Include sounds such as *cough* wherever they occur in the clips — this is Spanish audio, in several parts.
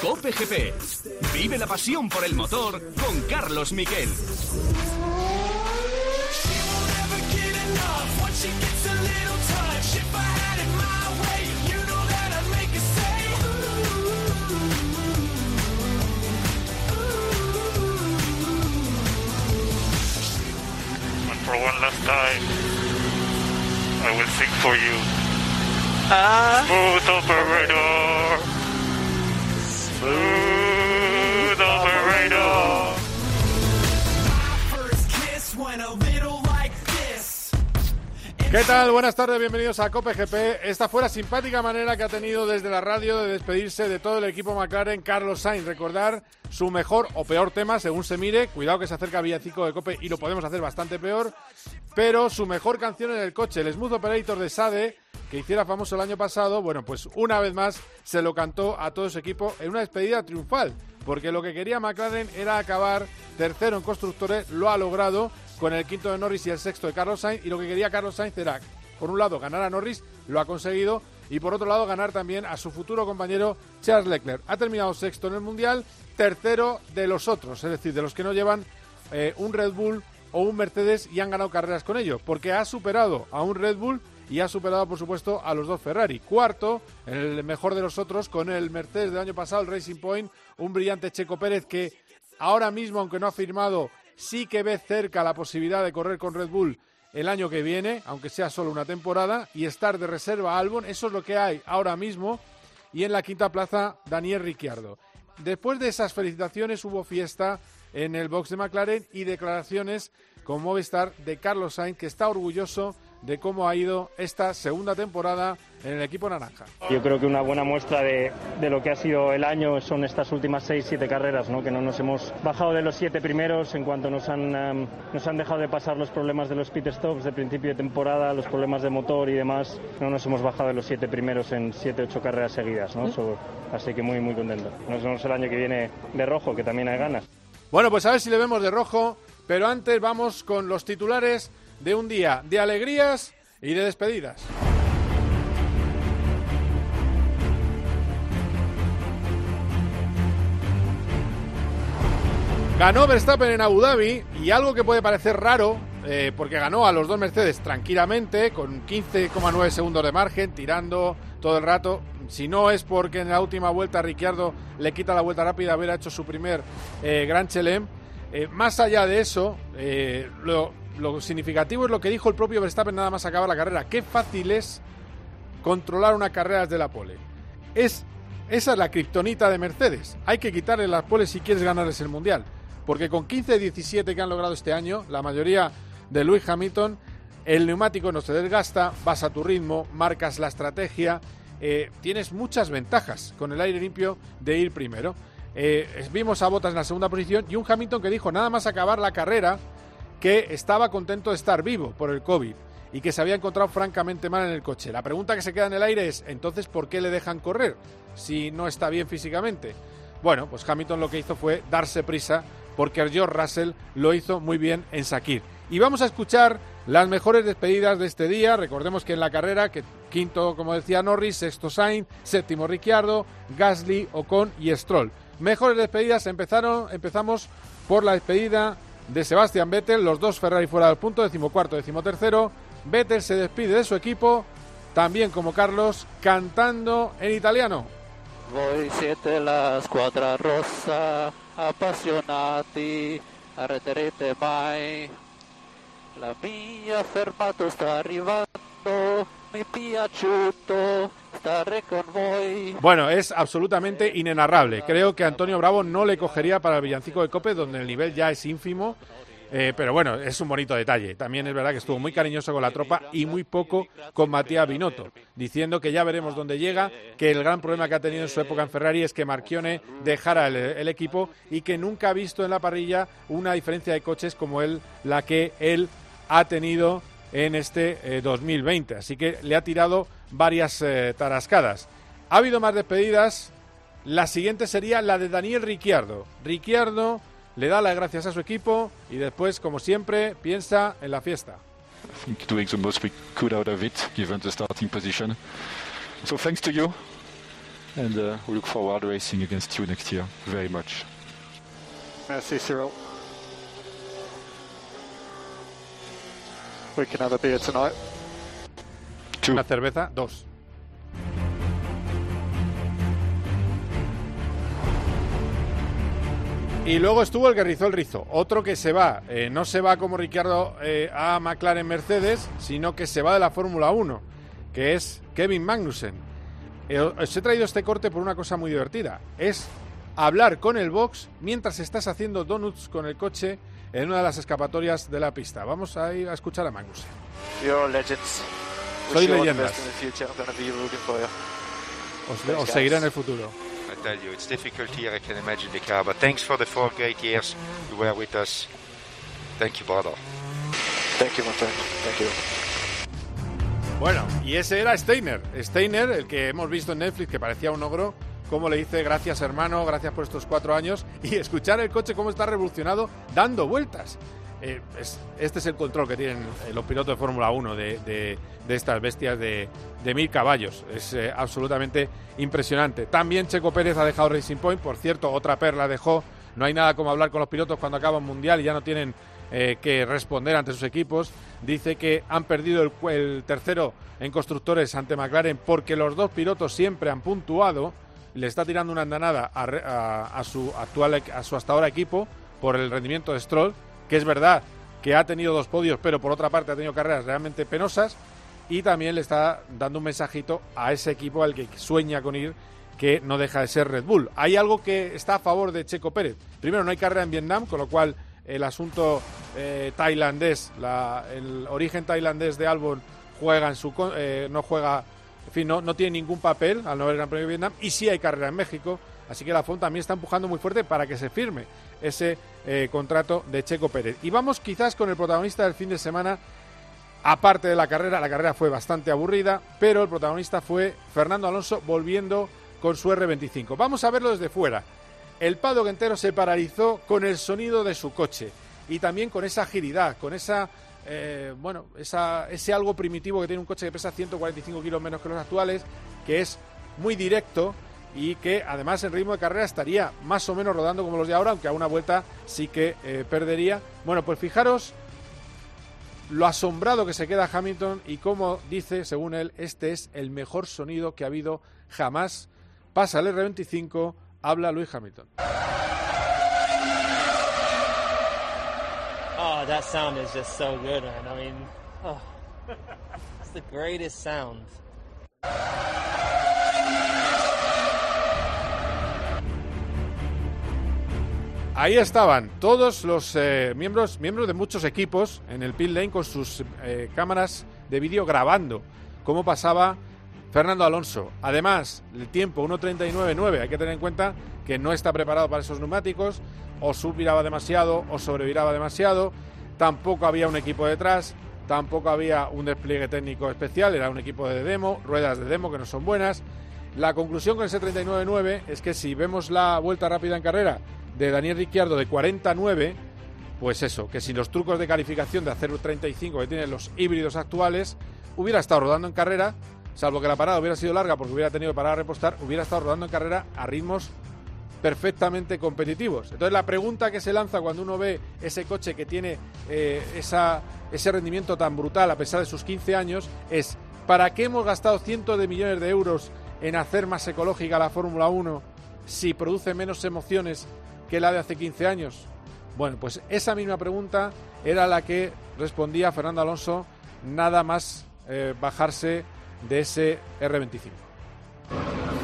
Cope GP. Vive la pasión por el motor con Carlos Miquel. for one last time, I will sing for you. Smooth operator. Smooth operator. ¿Qué tal? Buenas tardes, bienvenidos a Cope GP. Esta fue la simpática manera que ha tenido desde la radio de despedirse de todo el equipo McLaren Carlos Sainz. Recordar su mejor o peor tema, según se mire. Cuidado que se acerca Villacico de Cope y lo podemos hacer bastante peor. Pero su mejor canción en el coche, el Smooth Operator de Sade, que hiciera famoso el año pasado, bueno, pues una vez más se lo cantó a todo su equipo en una despedida triunfal. Porque lo que quería McLaren era acabar tercero en constructores, lo ha logrado con el quinto de Norris y el sexto de Carlos Sainz. Y lo que quería Carlos Sainz era, por un lado, ganar a Norris, lo ha conseguido, y por otro lado, ganar también a su futuro compañero Charles Leclerc. Ha terminado sexto en el Mundial, tercero de los otros, es decir, de los que no llevan eh, un Red Bull o un Mercedes y han ganado carreras con ello, porque ha superado a un Red Bull y ha superado, por supuesto, a los dos Ferrari. Cuarto, el mejor de los otros, con el Mercedes del año pasado, el Racing Point, un brillante Checo Pérez que ahora mismo, aunque no ha firmado sí que ve cerca la posibilidad de correr con Red Bull el año que viene, aunque sea solo una temporada, y estar de reserva a Albon. Eso es lo que hay ahora mismo. Y en la quinta plaza, Daniel Ricciardo. Después de esas felicitaciones hubo fiesta en el box de McLaren y declaraciones con Movistar de Carlos Sainz, que está orgulloso de cómo ha ido esta segunda temporada en el equipo naranja. Yo creo que una buena muestra de, de lo que ha sido el año son estas últimas seis, siete carreras, ¿no? que no nos hemos bajado de los siete primeros en cuanto nos han, um, nos han dejado de pasar los problemas de los pit stops de principio de temporada, los problemas de motor y demás. No nos hemos bajado de los siete primeros en siete, ocho carreras seguidas. ¿no? So, así que muy, muy contento. Nos vemos el año que viene de rojo, que también hay ganas. Bueno, pues a ver si le vemos de rojo, pero antes vamos con los titulares de un día de alegrías y de despedidas. Ganó Verstappen en Abu Dhabi y algo que puede parecer raro, eh, porque ganó a los dos Mercedes tranquilamente, con 15,9 segundos de margen, tirando todo el rato. Si no es porque en la última vuelta Ricciardo le quita la vuelta rápida, haber hecho su primer eh, Gran Chelem. Eh, más allá de eso, lo, lo significativo es lo que dijo el propio Verstappen nada más acabar la carrera. Qué fácil es controlar una carrera desde la pole. Es, esa es la kriptonita de Mercedes. Hay que quitarle las poles si quieres ganarles el Mundial. Porque con 15-17 que han logrado este año, la mayoría de Lewis Hamilton, el neumático no se desgasta, vas a tu ritmo, marcas la estrategia, eh, tienes muchas ventajas con el aire limpio de ir primero. Eh, vimos a Bottas en la segunda posición y un Hamilton que dijo nada más acabar la carrera que estaba contento de estar vivo por el COVID y que se había encontrado francamente mal en el coche. La pregunta que se queda en el aire es, entonces, ¿por qué le dejan correr si no está bien físicamente? Bueno, pues Hamilton lo que hizo fue darse prisa porque George Russell lo hizo muy bien en Sakir. Y vamos a escuchar las mejores despedidas de este día. Recordemos que en la carrera, que quinto, como decía Norris, sexto Sainz, séptimo Ricciardo, Gasly, Ocon y Stroll. Mejores despedidas empezaron, empezamos por la despedida de Sebastian Vettel, los dos Ferrari fuera del punto, decimocuarto, decimotercero. Vettel se despide de su equipo, también como Carlos, cantando en italiano. Voi siete la squadra rossa, appassionati, arreterete mai. La mia fermato sta arrivando, mi piaciuto. Bueno, es absolutamente inenarrable. Creo que Antonio Bravo no le cogería para el villancico de Cope, donde el nivel ya es ínfimo. Eh, pero bueno, es un bonito detalle. También es verdad que estuvo muy cariñoso con la tropa y muy poco con Matías Binotto, diciendo que ya veremos dónde llega, que el gran problema que ha tenido en su época en Ferrari es que Marchione dejara el, equipo y que nunca ha visto en la parrilla una diferencia de coches como él, la que él ha tenido en este eh, 2020. Así que le ha tirado varias eh, tarascadas. Ha habido más despedidas. La siguiente sería la de Daniel Ricciardo. Ricciardo le da las gracias a su equipo y después, como siempre, piensa en la fiesta. Doing the most we could out of it, given the starting position. So thanks to you, and uh, we look forward racing against you next year very much. Merci, Cyril. We can have a beer tonight. Una cerveza, dos. Y luego estuvo el que rizó el rizo. Otro que se va. Eh, no se va como Ricciardo eh, a McLaren Mercedes, sino que se va de la Fórmula 1, que es Kevin Magnussen. Eh, os he traído este corte por una cosa muy divertida. Es hablar con el box mientras estás haciendo donuts con el coche en una de las escapatorias de la pista. Vamos a ir a escuchar a Magnussen. You're legends. Soy leyendas. Os, os seguiré en el futuro. I tell you, it's difficult here, I can imagine the car, but thanks for the four great years you were with us. Thank you, brother. Thank you, my friend. Thank you. Bueno, y ese era Steiner. Steiner, el que hemos visto en Netflix, que parecía un ogro, como le dice gracias hermano, gracias por estos cuatro años, y escuchar el coche cómo está revolucionado dando vueltas. Eh, es- este es el control que tienen eh, los pilotos de Fórmula 1 de, estas bestias de, mil caballos. Es eh, absolutamente impresionante. También Checo Pérez ha dejado Racing Point, por cierto, otra perla dejó. No hay nada como hablar con los pilotos cuando acaba un mundial y ya no tienen que responder ante sus equipos. Dice que han perdido el, tercero en constructores ante McLaren porque los dos pilotos siempre han puntuado. Le está tirando una andanada a, a- su actual a su hasta ahora equipo por el rendimiento de Stroll, que es verdad que ha tenido dos podios, pero por otra parte ha tenido carreras realmente penosas. Y también le está dando un mensajito a ese equipo al que sueña con ir, que no deja de ser Red Bull. Hay algo que está a favor de Checo Pérez. Primero, no hay carrera en Vietnam, con lo cual el asunto eh, tailandés, la- el origen tailandés de Albon juega en su eh, no juega, en fin, no, no tiene ningún papel al no haber Gran Premio de Vietnam y sí hay carrera en México, así que la FON también está empujando muy fuerte para que se firme ese eh, contrato de Checo Pérez. Y vamos quizás con el protagonista del fin de semana, aparte de la carrera, la carrera fue bastante aburrida, pero el protagonista fue Fernando Alonso volviendo con su R25. Vamos a verlo desde fuera. El paddock entero se paralizó con el sonido de su coche y también con esa agilidad, con esa eh, bueno, esa, ese algo primitivo que tiene un coche que pesa 145 kilos menos que los actuales, que es muy directo y que además en ritmo de carrera estaría más o menos rodando como los de ahora, aunque a una vuelta sí que eh, perdería. Bueno, pues fijaros lo asombrado que se queda Hamilton y como dice, según él, este es el mejor sonido que ha habido jamás. Pasa el R25, habla Luis Hamilton. Oh, that sound is just so good, man. I mean, oh, *laughs* it's the greatest sound. Ahí estaban todos los eh, miembros, miembros de muchos equipos en el pit lane con sus eh, cámaras de vídeo grabando cómo pasaba Fernando Alonso. Además, el tiempo 1.39.9, hay que tener en cuenta que no está preparado para esos neumáticos, o subviraba demasiado o sobreviraba demasiado, tampoco había un equipo detrás, tampoco había un despliegue técnico especial, era un equipo de demo, ruedas de demo que no son buenas. La conclusión con ese 39.9 es que si vemos la vuelta rápida en carrera de Daniel Ricciardo de 49, pues eso, que sin los trucos de calificación de hacer 35 que tienen los híbridos actuales, hubiera estado rodando en carrera, salvo que la parada hubiera sido larga porque hubiera tenido que parar a repostar, hubiera estado rodando en carrera a ritmos perfectamente competitivos. Entonces la pregunta que se lanza cuando uno ve ese coche que tiene eh, esa, ese rendimiento tan brutal a pesar de sus 15 años es ¿para qué hemos gastado cientos de millones de euros en hacer más ecológica la Fórmula 1 si produce menos emociones que la de hace 15 años? Bueno, pues esa misma pregunta era la que respondía Fernando Alonso nada más eh, bajarse de ese R25.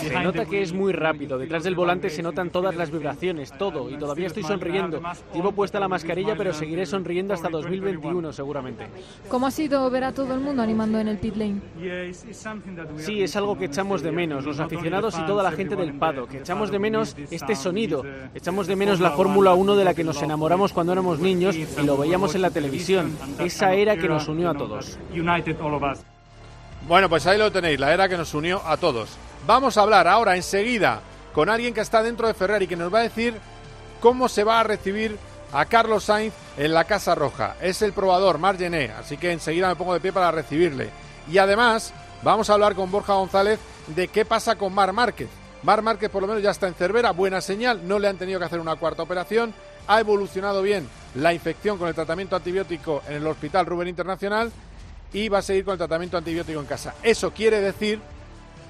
Se nota que es muy rápido. Detrás del volante se notan todas las vibraciones, todo. Y todavía estoy sonriendo. Llevo puesta la mascarilla, pero seguiré sonriendo hasta 2021, seguramente. ¿Cómo ha sido ver a todo el mundo animando en el pit lane? Sí, es algo que echamos de menos, los aficionados y toda la gente del paddock. Echamos de menos este sonido. Echamos de menos la Fórmula 1 de la que nos enamoramos cuando éramos niños y lo veíamos en la televisión. Esa era que nos unió a todos. Bueno, pues ahí lo tenéis, la era que nos unió a todos. Vamos a hablar ahora enseguida con alguien que está dentro de Ferrari que nos va a decir cómo se va a recibir a Carlos Sainz en la Casa Roja. Es el probador, Margené, así que enseguida me pongo de pie para recibirle. Y además, vamos a hablar con Borja González de qué pasa con Mar Márquez. Mar Márquez por lo menos ya está en Cervera, buena señal, no le han tenido que hacer una cuarta operación, ha evolucionado bien la infección con el tratamiento antibiótico en el Hospital Rubén Internacional y va a seguir con el tratamiento antibiótico en casa. Eso quiere decir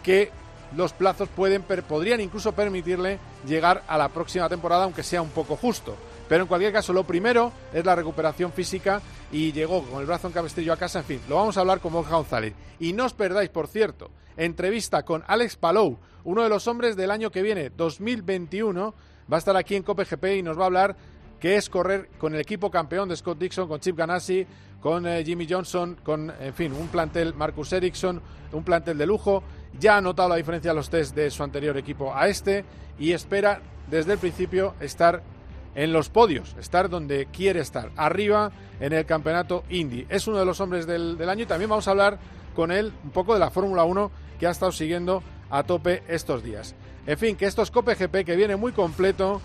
que los plazos pueden, podrían incluso permitirle llegar a la próxima temporada, aunque sea un poco justo. Pero en cualquier caso, lo primero es la recuperación física y llegó con el brazo en cabestrillo a casa. En fin, lo vamos a hablar con Borja González. Y no os perdáis, por cierto, entrevista con Alex Palou, uno de los hombres del año que viene, 2021. Va a estar aquí en COPGP y nos va a hablar qué es correr con el equipo campeón de Scott Dixon, con Chip Ganassi, con eh, Jimmy Johnson, con, en fin, un plantel Marcus Ericsson, un plantel de lujo. Ya ha notado la diferencia de los test de su anterior equipo a este y espera desde el principio estar en los podios, estar donde quiere estar, arriba en el campeonato Indy. Es uno de los hombres del, año y también vamos a hablar con él un poco de la Fórmula 1 que ha estado siguiendo a tope estos días. En fin, que esto es Cope GP que viene muy completo.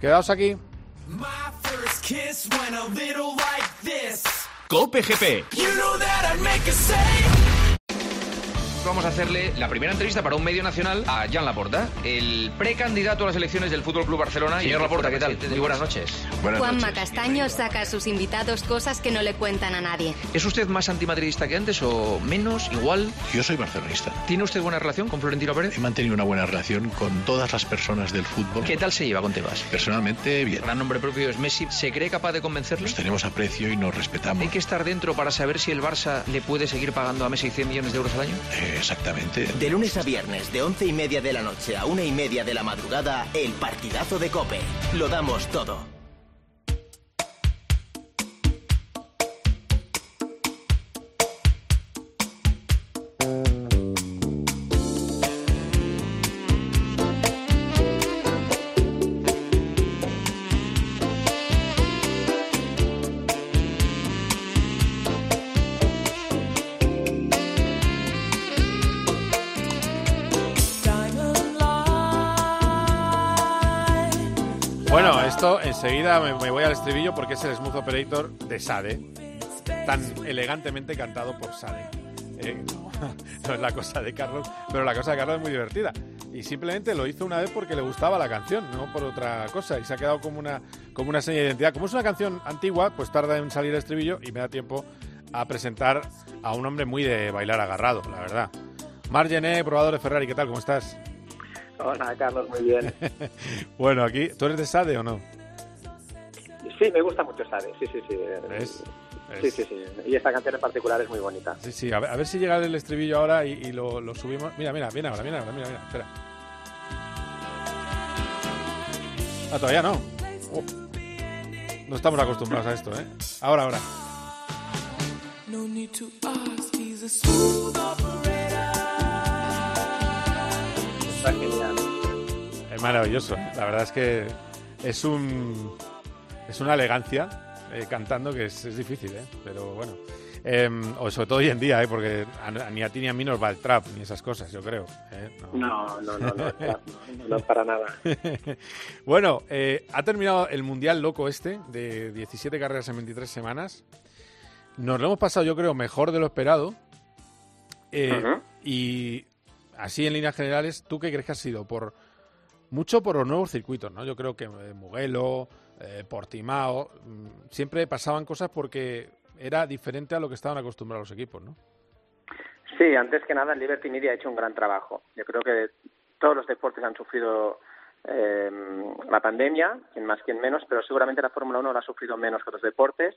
Quedaos aquí. My first kiss went a little like this. Cope GP. You know that I'd make a save. Vamos a hacerle la primera entrevista para un medio nacional a Jan Laporta, el precandidato a las elecciones del Fútbol Club Barcelona. Señor Laporta, ¿qué tal? Muy buenas noches. Juanma Castaño saca a sus invitados cosas que no le cuentan a nadie. ¿Es usted más antimadridista que antes o menos, igual? Yo soy barcelonista. ¿Tiene usted buena relación con Florentino Pérez? He mantenido una buena relación con todas las personas del fútbol. ¿Qué tal se lleva con Tebas? Personalmente, bien. El gran nombre propio es Messi. ¿Se cree capaz de convencerlo? Nos tenemos aprecio y nos respetamos. ¿Hay que estar dentro para saber si el Barça le puede seguir pagando a Messi 100 millones de euros al año? Eh, exactamente. De lunes a viernes, de once y media de la noche a una y media de la madrugada, el partidazo de Cope. Lo damos todo. Enseguida me, voy al estribillo porque es el Smooth Operator de Sade, tan elegantemente cantado por Sade. Eh, *laughs* no, es la cosa de Carlos, pero la cosa de Carlos es muy divertida. Y simplemente lo hizo una vez porque le gustaba la canción, no por otra cosa. Y se ha quedado como una, como una seña de identidad. Como es una canción antigua, pues tarda en salir el estribillo y me da tiempo a presentar a un hombre muy de bailar agarrado, la verdad. Margené, probador de Ferrari, ¿qué tal? ¿Cómo estás? Hola, Carlos, muy bien. *laughs* bueno, aquí, ¿tú eres de Sade o no? Sí, me gusta mucho Sade, sí, sí, sí. Sí, sí, sí. Y esta canción en particular es muy bonita. Sí, sí. A ver, si llega el estribillo ahora y, lo, lo, subimos. Mira, mira, viene ahora, mira ahora, mira, mira. Espera. Ah, todavía no. Oh. No estamos acostumbrados a esto, ¿eh? Ahora, ahora. Está genial. Es maravilloso. La verdad es que es un es una elegancia eh, cantando que es, es, difícil, ¿eh? pero bueno. Em, o sobre todo hoy en día, ¿eh? porque ni a ti ni a mí nos va el trap ni esas cosas, yo creo. ¿eh? No. No, no, no, no, para nada. *laughs* bueno, eh, ha terminado el Mundial Loco este, de 17 carreras en 23 semanas. Nos lo hemos pasado, yo creo, mejor de lo esperado. Y así, en líneas generales, ¿tú qué crees que ha sido? Por mucho por los nuevos circuitos, ¿no? Yo creo que Mugello, eh, Portimao, mm, siempre pasaban cosas porque era diferente a lo que estaban acostumbrados los equipos, ¿no? Sí, antes que nada el Liberty Media ha hecho un gran trabajo. Yo creo que todos los deportes han sufrido eh, la pandemia, quien más, quien menos, pero seguramente la Fórmula 1 la ha sufrido menos que los deportes,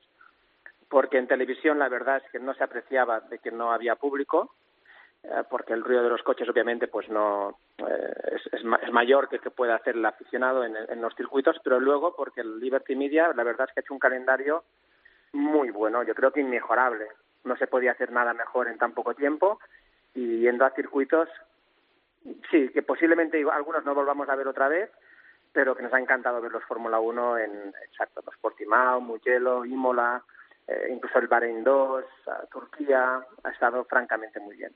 porque en televisión la verdad es que no se apreciaba de que no había público, porque el ruido de los coches obviamente pues no eh, es, es, mayor que el que puede hacer el aficionado en, en, los circuitos, pero luego porque el Liberty Media la verdad es que ha hecho un calendario muy bueno, yo creo que inmejorable. No se podía hacer nada mejor en tan poco tiempo y yendo a circuitos, sí, que posiblemente algunos no volvamos a ver otra vez, pero que nos ha encantado ver los Fórmula 1 en, exacto, los Portimao, Mugello, Imola, eh, incluso el Bahrein 2, Turquía, ha estado francamente muy bien.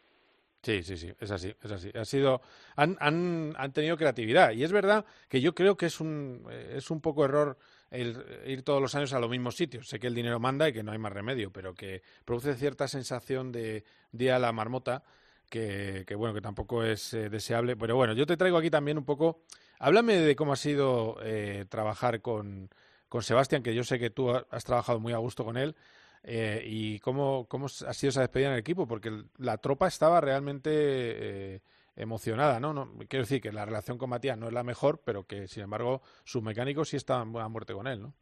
Sí, sí, sí, es así, es así. Ha sido, han, han, han tenido creatividad y es verdad que yo creo que es un, eh, es un poco error el ir todos los años a los mismos sitios. Sé que el dinero manda y que no hay más remedio, pero que produce cierta sensación de día a la marmota que, que bueno, que tampoco es eh, deseable. Pero bueno, yo te traigo aquí también un poco. Háblame de cómo ha sido eh, trabajar con, con Sebastián, que yo sé que tú has trabajado muy a gusto con él. Eh, y cómo, cómo ha sido esa despedida en el equipo, porque la tropa estaba realmente eh, emocionada, ¿no? ¿no? Quiero decir que la relación con Matías no es la mejor, pero que sin embargo sus mecánicos sí estaban a muerte con él, ¿no?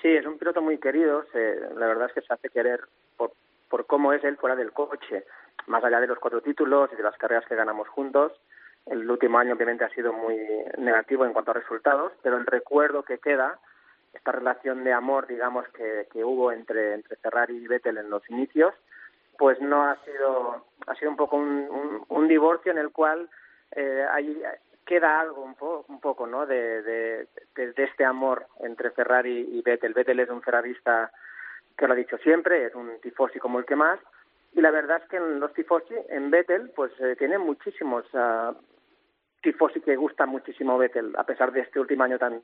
Sí, es un piloto muy querido, se, la verdad es que se hace querer por, por cómo es él fuera del coche, más allá de los cuatro títulos y de las carreras que ganamos juntos. El último año obviamente ha sido muy negativo en cuanto a resultados, pero el recuerdo que queda esta relación de amor, digamos, que, que hubo entre, entre Ferrari y Vettel en los inicios, pues no ha sido, ha sido un poco un, un, un divorcio en el cual eh, hay, queda algo un, po, un poco, ¿no? De, de, de, este amor entre Ferrari y Vettel. Vettel es un ferrarista que lo ha dicho siempre, es un tifosi como el que más, y la verdad es que en los tifosi, en Vettel, pues eh, tiene muchísimos uh, tifosi que gustan muchísimo Vettel, a pesar de este último año tan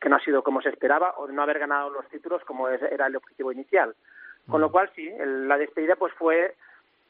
que no ha sido como se esperaba o no haber ganado los títulos como era el objetivo inicial. Con lo cual sí, el, la despedida pues fue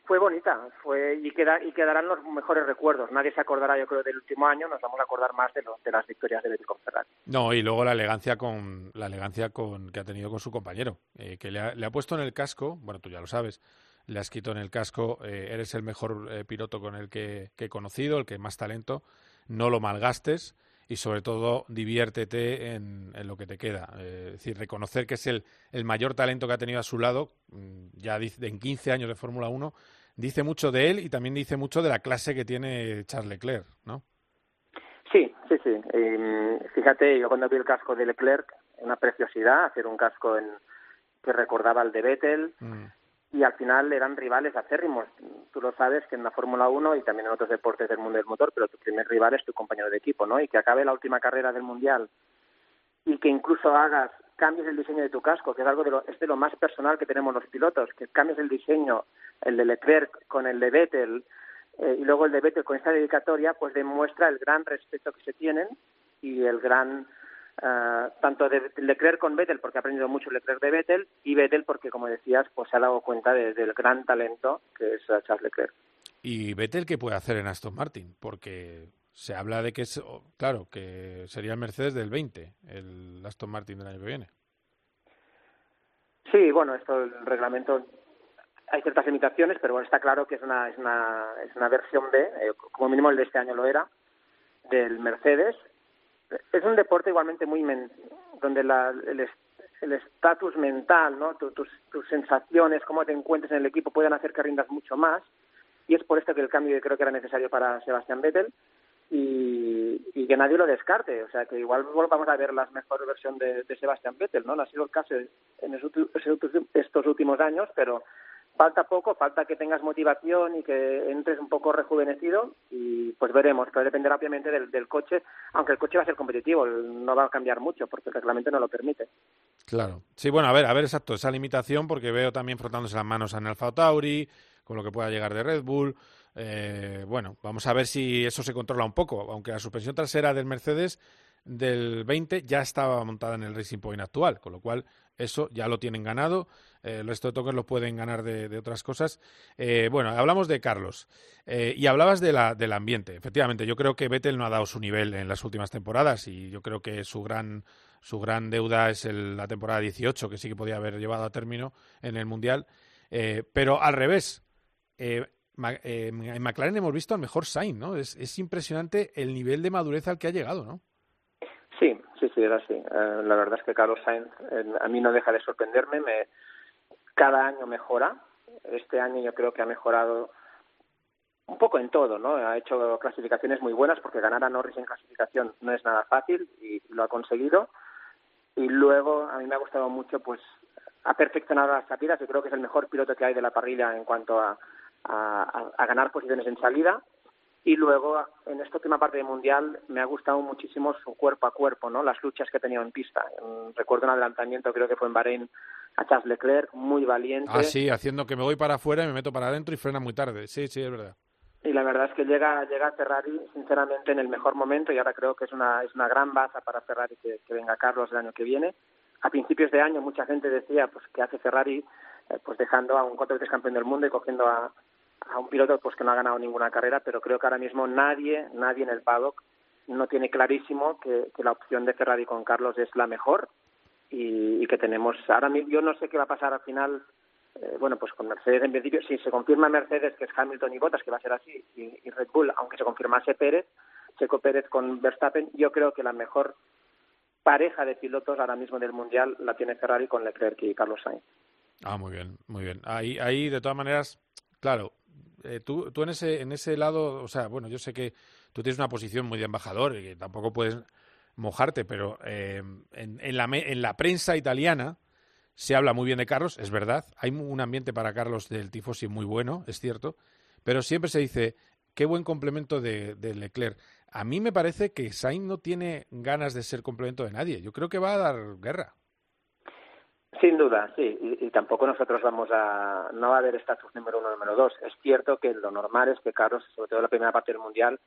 fue bonita, fue y queda y quedarán los mejores recuerdos. Nadie se acordará, yo creo, del último año. Nos vamos a acordar más de, de las victorias de con Ferrari. No, y luego la elegancia con la elegancia con que ha tenido con su compañero, eh, que le ha, le ha, puesto en el casco. Bueno, tú ya lo sabes. Le has quitado en el casco. Eh, eres el mejor eh, piloto con el que, que he conocido, el que más talento. No lo malgastes y sobre todo diviértete en, en lo que te queda. Eh, es decir, reconocer que es el, el, mayor talento que ha tenido a su lado, mm, ya dice, en 15 años de Fórmula 1, dice mucho de él y también dice mucho de la clase que tiene Charles Leclerc, ¿no? Sí, sí, sí. Eh, fíjate, yo cuando vi el casco de Leclerc, una preciosidad, hacer un casco en, que recordaba al de Vettel. Mm y al final eran rivales acérrimos. Tú lo sabes que en la Fórmula 1 y también en otros deportes del mundo del motor, pero tu primer rival es tu compañero de equipo, ¿no? Y que acabe la última carrera del Mundial y que incluso hagas, cambies el diseño de tu casco, que es algo de lo, es de lo más personal que tenemos los pilotos, que cambies el diseño, el de Leclerc con el de Vettel eh, y luego el de Vettel con esta dedicatoria, pues demuestra el gran respeto que se tienen y el gran Uh, tanto de Leclerc con Vettel, porque ha aprendido mucho Leclerc de Vettel, y Vettel porque, como decías, pues se ha dado cuenta de, del gran talento que es Charles Leclerc. ¿Y Vettel qué puede hacer en Aston Martin? Porque se habla de que es, claro, que sería el Mercedes del 20, el Aston Martin del año que viene. Sí, bueno, esto, el reglamento, hay ciertas limitaciones, pero bueno, está claro que es una, es una, es una versión B, eh, como mínimo el de este año lo era, del Mercedes, es un deporte igualmente muy men donde la, el estatus mental, ¿no? Tu, tus, tus sensaciones, cómo te encuentres en el equipo pueden hacer que rindas mucho más y es por esto que el cambio creo que era necesario para Sebastián Vettel y, y que nadie lo descarte, o sea que igual vamos a ver la mejor versión de, de Sebastián Vettel, ¿no? No ha sido el caso en estos últimos años, pero falta poco, falta que tengas motivación y que entres un poco rejuvenecido y pues veremos, pero dependerá obviamente del, del, coche, aunque el coche va a ser competitivo, no va a cambiar mucho porque el reglamento no lo permite. Claro, sí, bueno, a ver, a ver exacto, esa limitación porque veo también frotándose las manos en Alfa Tauri, con lo que pueda llegar de Red Bull, eh, bueno, vamos a ver si eso se controla un poco, aunque la suspensión trasera del Mercedes del 20 ya estaba montada en el Racing Point actual, con lo cual eso ya lo tienen ganado. Eh, el resto de toques lo pueden ganar de, de otras cosas. Eh, bueno, hablamos de Carlos eh, y hablabas de la, del ambiente. Efectivamente, yo creo que Vettel no ha dado su nivel en las últimas temporadas y yo creo que su gran, su gran deuda es el, la temporada 18, que sí que podía haber llevado a término en el Mundial. Eh, pero al revés, eh, en McLaren hemos visto al mejor Sainz, ¿no? Es, es impresionante el nivel de madurez al que ha llegado, ¿no? Sí, sí, sí, era así. Uh, la verdad es que Carlos Sainz eh, a mí no deja de sorprenderme. Me, cada año mejora. Este año yo creo que ha mejorado un poco en todo, ¿no? Ha hecho clasificaciones muy buenas porque ganar a Norris en clasificación no es nada fácil y lo ha conseguido. Y luego a mí me ha gustado mucho, pues ha perfeccionado las salidas. Yo creo que es el mejor piloto que hay de la parrilla en cuanto a, a ganar posiciones en salida y luego en esta última parte del mundial me ha gustado muchísimo su cuerpo a cuerpo no las luchas que ha tenido en pista recuerdo un adelantamiento creo que fue en Bahrein a Charles Leclerc, muy valiente. Ah, sí, haciendo que me voy para afuera y me meto para adentro y frena muy tarde. Sí, sí, es verdad. Y la verdad es que llega, llega a Ferrari, sinceramente, en el mejor momento y ahora creo que es una, es una gran baza para Ferrari que, que venga Carlos el año que viene. A principios de año mucha gente decía pues que hace Ferrari eh, pues dejando a un cuatro veces campeón del mundo y cogiendo a, a un piloto pues que no ha ganado ninguna carrera, pero creo que ahora mismo nadie, nadie en el paddock no tiene clarísimo que, la opción de Ferrari con Carlos es la mejor y, que tenemos ahora mismo yo no sé qué va a pasar al final eh, bueno, pues con Mercedes en principio, si se confirma Mercedes, que es Hamilton y Bottas, que va a ser así, y, y Red Bull, aunque se confirmase Pérez, Checo Pérez con Verstappen, yo creo que la mejor pareja de pilotos ahora mismo del Mundial la tiene Ferrari con Leclerc y Carlos Sainz. Ah, muy bien, muy bien. Ahí, ahí de todas maneras, claro, eh, tú, tú en ese, en ese lado, o sea, bueno, yo sé que tú tienes una posición muy de embajador y que tampoco puedes mojarte, pero eh, en, en, la, en la prensa italiana se habla muy bien de Carlos, es verdad, hay un ambiente para Carlos del tifosi muy bueno, es cierto, pero siempre se dice, qué buen complemento de, de Leclerc. A mí me parece que Sainz no tiene ganas de ser complemento de nadie, yo creo que va a dar guerra. Sin duda, sí, y, y, tampoco nosotros vamos a, no va a haber estatus número uno, número dos. Es cierto que lo normal es que Carlos, sobre todo la primera parte del Mundial,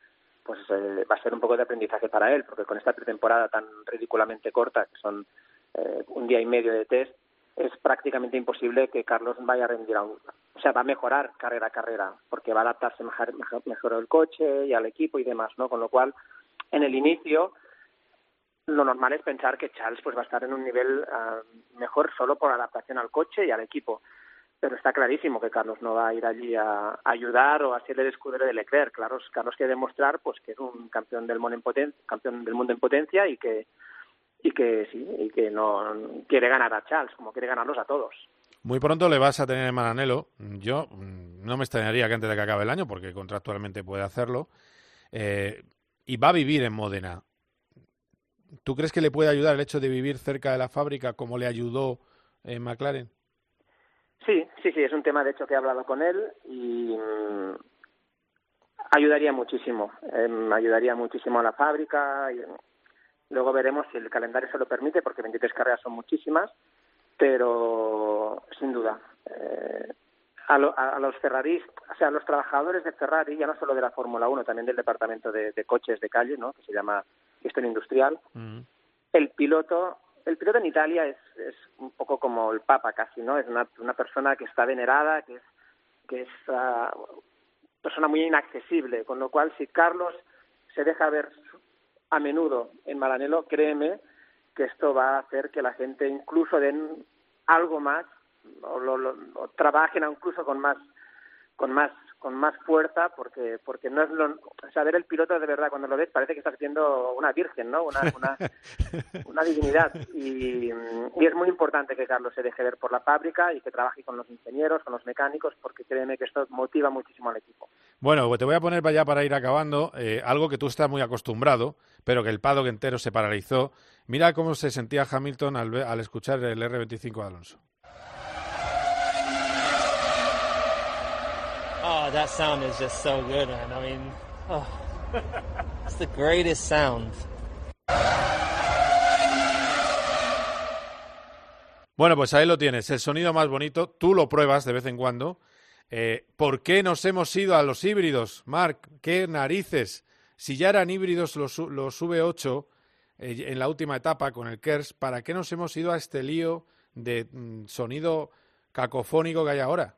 pues eh, va a ser un poco de aprendizaje para él, porque con esta pretemporada tan ridículamente corta, que son eh, un día y medio de test, es prácticamente imposible que Carlos vaya a rendir a un, o sea, va a mejorar carrera a carrera, porque va a adaptarse mejor, mejor, mejor al coche y al equipo y demás, ¿no? Con lo cual, en el inicio, lo normal es pensar que Charles pues va a estar en un nivel uh, mejor solo por adaptación al coche y al equipo. Pero está clarísimo que Carlos no va a ir allí a, ayudar o a ser el escudero de Leclerc. Claro, Carlos quiere demostrar pues que es un campeón del mundo en potencia, en potencia y que y que sí, y que no quiere ganar a Charles, como quiere ganarlos a todos. Muy pronto le vas a tener en Maranello. Yo no me extrañaría que antes de que acabe el año, porque contractualmente puede hacerlo. Eh, y va a vivir en Módena. ¿Tú crees que le puede ayudar el hecho de vivir cerca de la fábrica como le ayudó en McLaren? Sí, sí, sí, es un tema de hecho que he hablado con él y mmm, ayudaría muchísimo. Eh, ayudaría muchísimo a la fábrica. Y, Luego veremos si el calendario se lo permite, porque 23 carreras son muchísimas, pero sin duda. Eh, a, lo, a, los Ferraris, o sea, a los trabajadores de Ferrari, ya no solo de la Fórmula 1, también del departamento de, de, coches de calle, ¿no? que se llama gestión industrial, mm. el piloto el piloto en Italia es, es un poco como el Papa casi, ¿no? Es una, una persona que está venerada, que es, que es uh, persona muy inaccesible, con lo cual si Carlos se deja ver a menudo en Maranello, créeme que esto va a hacer que la gente incluso den algo más o, lo, lo, o trabajen incluso con más con más con más fuerza porque porque no es lo o ver el piloto de verdad cuando lo ves parece que estás viendo una virgen no una una, *laughs* una divinidad. Y, y, es muy importante que Carlos se deje ver por la fábrica y que trabaje con los ingenieros con los mecánicos porque créeme que esto motiva muchísimo al equipo. Bueno pues te voy a poner para allá para ir acabando eh, algo que tú estás muy acostumbrado pero que el paddock entero se paralizó. Mira cómo se sentía Hamilton al, al escuchar el R25 de Alonso Oh, that sound is just so good, man. I mean, oh, *laughs* it's the greatest sound. Bueno, pues ahí lo tienes, el sonido más bonito. Tú lo pruebas de vez en cuando. Eh, ¿Por qué nos hemos ido a los híbridos, Mark? ¿Qué narices? Si ya eran híbridos los, los V8 eh, en la última etapa con el KERS, ¿para qué nos hemos ido a este lío de mm, sonido cacofónico que hay ahora?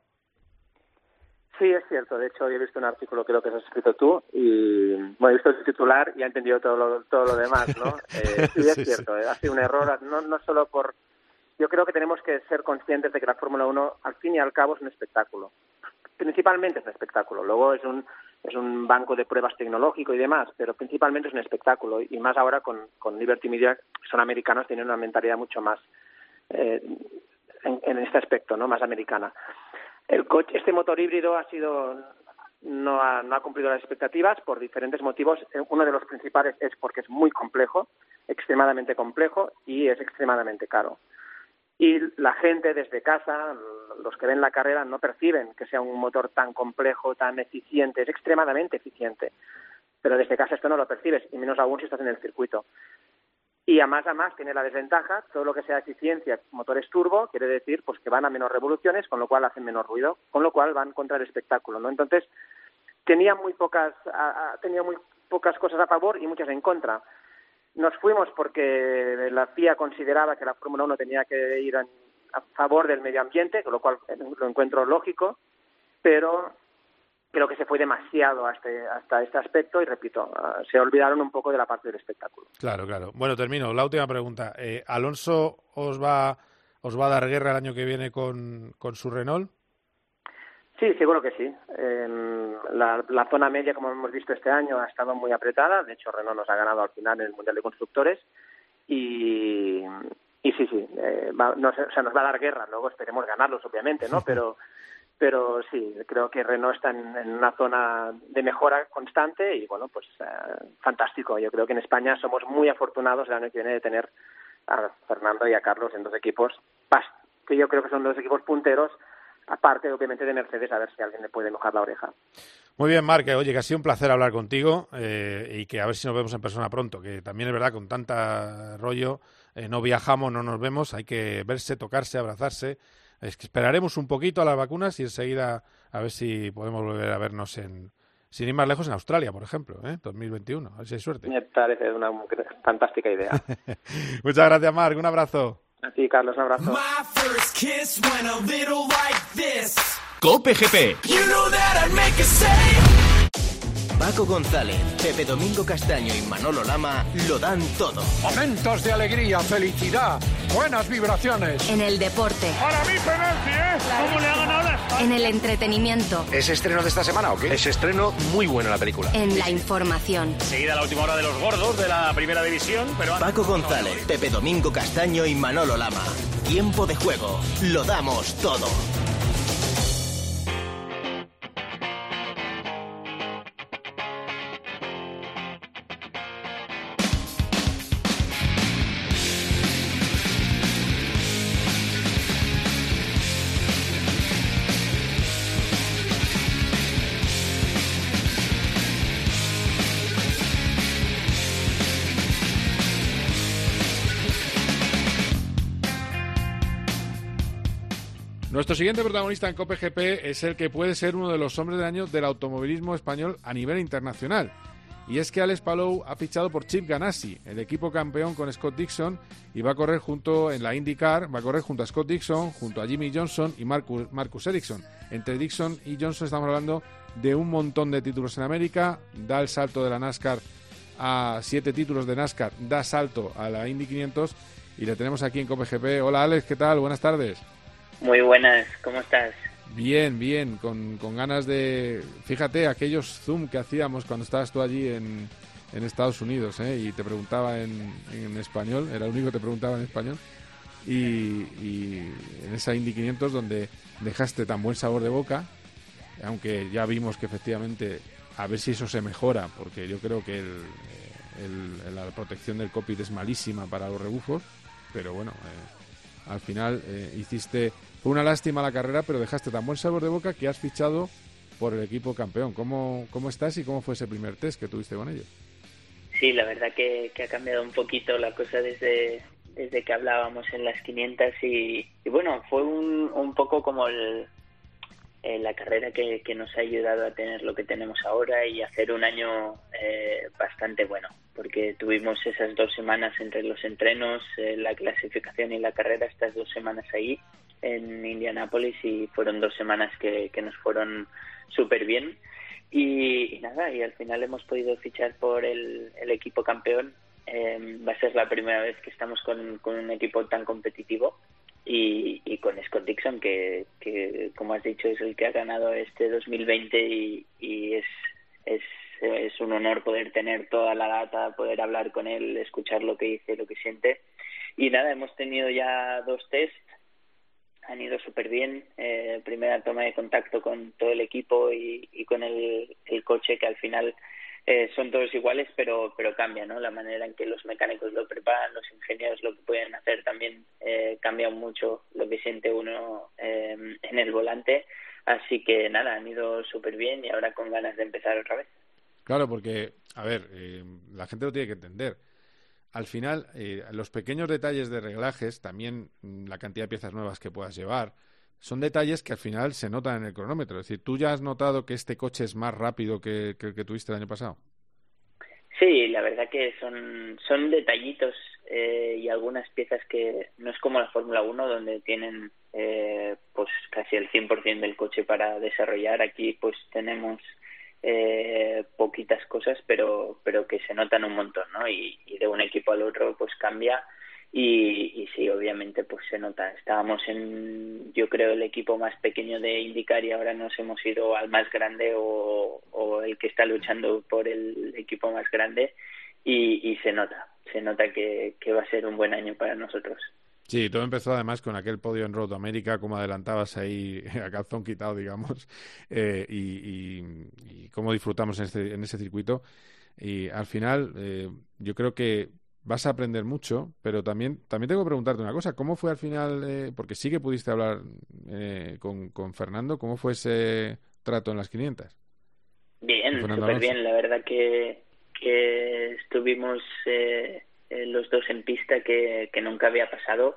Sí, es cierto. De hecho, he visto un artículo creo que has escrito tú y bueno, he visto el titular y he entendido todo lo, todo lo demás, ¿no? *laughs* Eh, sí, es sí, cierto. Sí. Ha sido un error, no, no solo por... Yo creo que tenemos que ser conscientes de que la Fórmula 1, al fin y al cabo, es un espectáculo. Principalmente es un espectáculo. Luego es un, es un banco de pruebas tecnológico y demás, pero principalmente es un espectáculo. Y más ahora con, con Liberty Media, que son americanos, tienen una mentalidad mucho más eh, en, en este aspecto, ¿no? Más americana. El coche, este motor híbrido ha sido no ha, no ha cumplido las expectativas por diferentes motivos. Uno de los principales es porque es muy complejo, extremadamente complejo y es extremadamente caro. Y la gente desde casa, los que ven la carrera, no perciben que sea un motor tan complejo, tan eficiente. Es extremadamente eficiente. Pero desde casa esto no lo percibes, y menos aún si estás en el circuito. Y a más a tiene la desventaja, todo lo que sea eficiencia, motores turbo, quiere decir pues que van a menos revoluciones, con lo cual hacen menos ruido, con lo cual van contra el espectáculo, ¿no? Entonces, tenía muy pocas, tenía muy pocas cosas a favor y muchas en contra. Nos fuimos porque la FIA consideraba que la Fórmula 1 tenía que ir a favor del medio ambiente, con lo cual lo encuentro lógico, pero creo que se fue demasiado hasta, hasta este aspecto y repito, ah, se olvidaron un poco de la parte del espectáculo. Claro, claro. Bueno, termino. La última pregunta. Eh, ¿Alonso os va, os va a dar guerra el año que viene con, con su Renault? Sí, seguro que sí. la, la, zona media, como hemos visto este año, ha estado muy apretada. De hecho, Renault nos ha ganado al final en el Mundial de Constructores. Y, y sí, sí, eh, o sea, nos va a dar guerra. Luego esperemos ganarlos, obviamente, ¿no? *laughs* Pero pero sí, creo que Renault está en, una zona de mejora constante y bueno, pues eh, fantástico. Yo creo que en España somos muy afortunados el año que viene de tener a Fernando y a Carlos en dos equipos que yo creo que son dos equipos punteros, aparte obviamente de Mercedes, a ver si alguien le puede mojar la oreja. Muy bien, Marc. Oye, que ha sido un placer hablar contigo eh, y que a ver si nos vemos en persona pronto, que también es verdad, con tanta rollo, eh, no viajamos, no nos vemos, hay que verse, tocarse, abrazarse es que esperaremos un poquito a las vacunas y enseguida a ver si podemos volver a vernos en, sin ir más lejos, en Australia, por ejemplo, ¿eh? 2021. A ver si hay suerte. Me parece una fantástica idea. *laughs* Muchas gracias, Marc. Un abrazo. A ti, Carlos, un abrazo. Cope GP. Paco González, Pepe Domingo Castaño y Manolo Lama lo dan todo. Momentos de alegría, felicidad, buenas vibraciones. En el deporte. Para mí penalti, ¿eh? ¿Cómo le hagan ahora? En el entretenimiento. ¿Es estreno de esta semana o qué? Es estreno muy bueno la película. En la información. Seguida la última hora de los gordos de la primera división, pero... Paco González, Pepe Domingo Castaño y Manolo Lama. Tiempo de juego. Lo damos todo. Nuestro siguiente protagonista en COPE es el que puede ser uno de los hombres del año del automovilismo español a nivel internacional. Y es que Alex Palou ha fichado por Chip Ganassi, el equipo campeón con Scott Dixon, y va a correr junto en la IndyCar, va a correr junto a Scott Dixon, junto a Jimmy Johnson y Marcus, Marcus Ericsson. Entre Dixon y Johnson estamos hablando de un montón de títulos en América, da el salto de la NASCAR a siete títulos de NASCAR, da salto a la Indy 500 y le tenemos aquí en COPGP. Hola Alex, ¿qué tal? Buenas tardes. Muy buenas, ¿cómo estás? Bien, bien, con, ganas de... Fíjate, aquellos Zoom que hacíamos cuando estabas tú allí en, en Estados Unidos, ¿eh? y te preguntaba en, en, español, era el único que te preguntaba en español, y, en esa Indy 500 donde dejaste tan buen sabor de boca, aunque ya vimos que efectivamente, a ver si eso se mejora, porque yo creo que el, la protección del COVID es malísima para los rebufos, pero bueno, eh, al final eh, hiciste una lástima la carrera, pero dejaste tan buen sabor de boca que has fichado por el equipo campeón. ¿Cómo, cómo estás y cómo fue ese primer test que tuviste con ellos? Sí, la verdad que, ha cambiado un poquito la cosa desde, desde que hablábamos en las 500 y, bueno, fue un, un poco como el, la carrera que, que, nos ha ayudado a tener lo que tenemos ahora y hacer un año eh, bastante bueno, porque tuvimos esas dos semanas entre los entrenos, eh, la clasificación y la carrera, estas dos semanas ahí en Indianápolis y fueron dos semanas que, que nos fueron súper bien. Y, nada, y al final hemos podido fichar por el, el equipo campeón. Eh, va a ser la primera vez que estamos con, con un equipo tan competitivo y, y, con Scott Dixon, que, que, como has dicho, es el que ha ganado este 2020 y, y es, es, es un honor poder tener toda la data, poder hablar con él, escuchar lo que dice, lo que siente. Y nada, hemos tenido ya dos test han ido súper bien. Eh, primera toma de contacto con todo el equipo y, con el, coche, que al final eh, son todos iguales, pero, pero cambia, ¿no? La manera en que los mecánicos lo preparan, los ingenieros lo que pueden hacer también eh, cambia mucho lo que siente uno eh, en el volante. Así que nada, han ido súper bien y ahora con ganas de empezar otra vez. Claro, porque, a ver, la gente lo tiene que entender al final, eh, los pequeños detalles de reglajes, también la cantidad de piezas nuevas que puedas llevar, son detalles que al final se notan en el cronómetro. Es decir, ¿tú ya has notado que este coche es más rápido que, que el que tuviste el año pasado? Sí, la verdad que son, son detallitos eh, y algunas piezas que no es como la Fórmula 1 donde tienen eh, pues casi el 100% del coche para desarrollar. Aquí pues tenemos eh, poquitas cosas pero pero que se notan un montón, ¿no? Y, y de un equipo al otro pues cambia y, sí, obviamente pues se nota. Estábamos en, yo creo, el equipo más pequeño de indicar y ahora nos hemos ido al más grande o, o el que está luchando por el equipo más grande y, y se nota, se nota que, que va a ser un buen año para nosotros. Sí, todo empezó además con aquel podio en Road América, como adelantabas ahí *laughs* a calzón quitado, digamos, eh, y, y, y, cómo disfrutamos en, este, en ese circuito. Y al final, eh, yo creo que vas a aprender mucho, pero también, también tengo que preguntarte una cosa, ¿cómo fue al final, eh, porque sí que pudiste hablar eh, con, con Fernando, ¿cómo fue ese trato en las 500? Bien, súper bien, la verdad que, que estuvimos eh, los dos en pista que, que nunca había pasado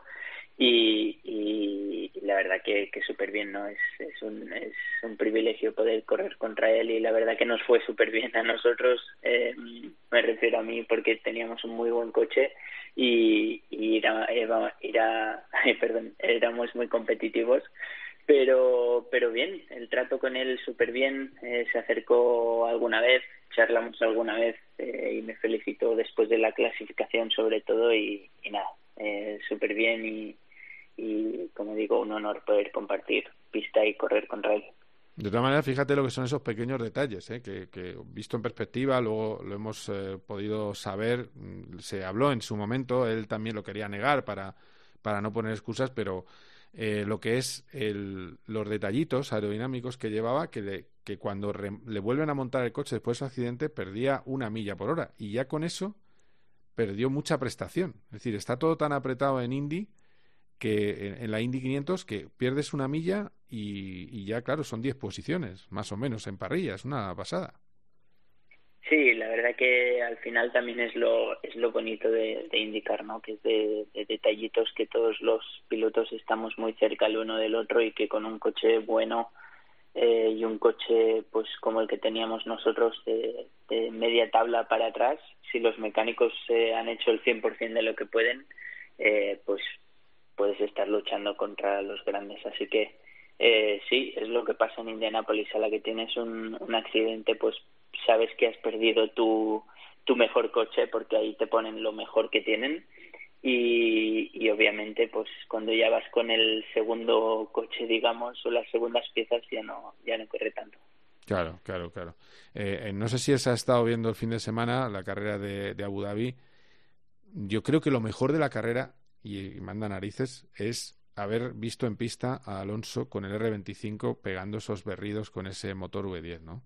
y, y la verdad que, que súper bien, ¿no? Es, es, un, es un privilegio poder correr contra él y la verdad que nos fue súper bien a nosotros, eh, me refiero a mí porque teníamos un muy buen coche y, y era, era, *laughs* perdón, éramos muy competitivos pero pero bien el trato con él súper bien eh, se acercó alguna vez charlamos alguna vez eh, y me felicitó después de la clasificación sobre todo y, y nada eh, súper bien y, y como digo un honor poder compartir pista y correr contra él de todas maneras, fíjate lo que son esos pequeños detalles, ¿eh? que, visto en perspectiva, luego lo hemos eh, podido saber, se habló en su momento, él también lo quería negar para, para no poner excusas, pero eh, lo que es el, los detallitos aerodinámicos que llevaba, que, le, que cuando re, le vuelven a montar el coche después de su accidente, perdía una milla por hora. Y ya con eso perdió mucha prestación. Es decir, está todo tan apretado en Indy que en, en la Indy 500 que pierdes una milla y, y ya, claro, son 10 posiciones, más o menos, en parrilla. Es una pasada. Sí, la verdad que al final también es lo es lo bonito de, de indicar, ¿no? Que es de, de, detallitos que todos los pilotos estamos muy cerca el uno del otro y que con un coche bueno eh, y un coche pues como el que teníamos nosotros de, de media tabla para atrás, si los mecánicos eh, han hecho el 100% de lo que pueden, eh, pues puedes estar luchando contra los grandes. Así que eh, sí, es lo que pasa en Indianápolis, a la que tienes un, un accidente, pues sabes que has perdido tu, tu mejor coche porque ahí te ponen lo mejor que tienen. Y, y obviamente pues cuando ya vas con el segundo coche digamos o las segundas piezas ya no ya no corre tanto. Claro claro claro. Eh, no sé si se ha estado viendo el fin de semana la carrera de Abu Dhabi. Yo creo que lo mejor de la carrera y, manda narices es haber visto en pista a Alonso con el R25 pegando esos berridos con ese motor V10, ¿no?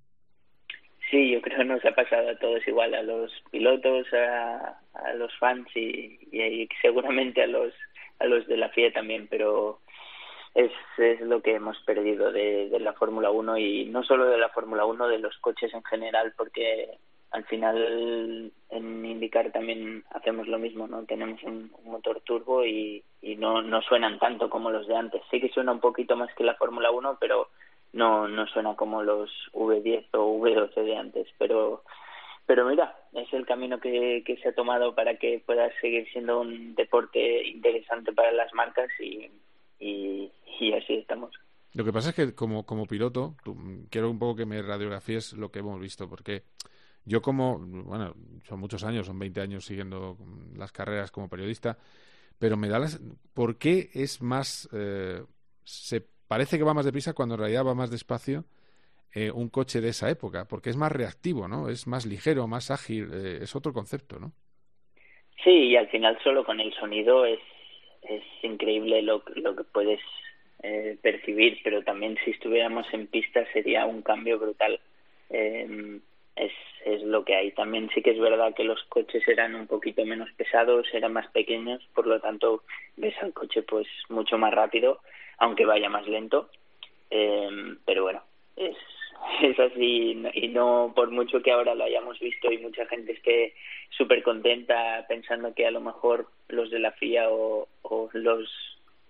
Sí, yo creo que nos ha pasado a todos igual, a los pilotos, a, a los fans y, y, y, seguramente a los a los de la FIA también, pero es, es lo que hemos perdido de, de la Fórmula 1 y no solo de la Fórmula 1, de los coches en general, porque al final en IndyCar también hacemos lo mismo, ¿no? Tenemos un, motor turbo y, y no, no suenan tanto como los de antes. Sí que suena un poquito más que la Fórmula 1, pero no, no suena como los V10 o V12 de antes, pero pero mira, es el camino que, que se ha tomado para que pueda seguir siendo un deporte interesante para las marcas y, y, así estamos. Lo que pasa es que como, como piloto, quiero un poco que me radiografíes lo que hemos visto, porque yo como, bueno, son muchos años, son 20 años siguiendo las carreras como periodista, pero me da las... ¿Por qué es más... Eh, se parece que va más deprisa cuando en realidad va más despacio eh, un coche de esa época, porque es más reactivo, ¿no? Es más ligero, más ágil, eh, es otro concepto, ¿no? Sí, y al final solo con el sonido es, es increíble lo, lo que puedes eh, percibir, pero también si estuviéramos en pista sería un cambio brutal. Eh, lo que hay. También sí que es verdad que los coches eran un poquito menos pesados, eran más pequeños, por lo tanto ves al coche pues mucho más rápido aunque vaya más lento. Eh, pero bueno, es, *laughs* es así y no por mucho que ahora lo hayamos visto y mucha gente esté súper contenta pensando que a lo mejor los de la FIA o, o los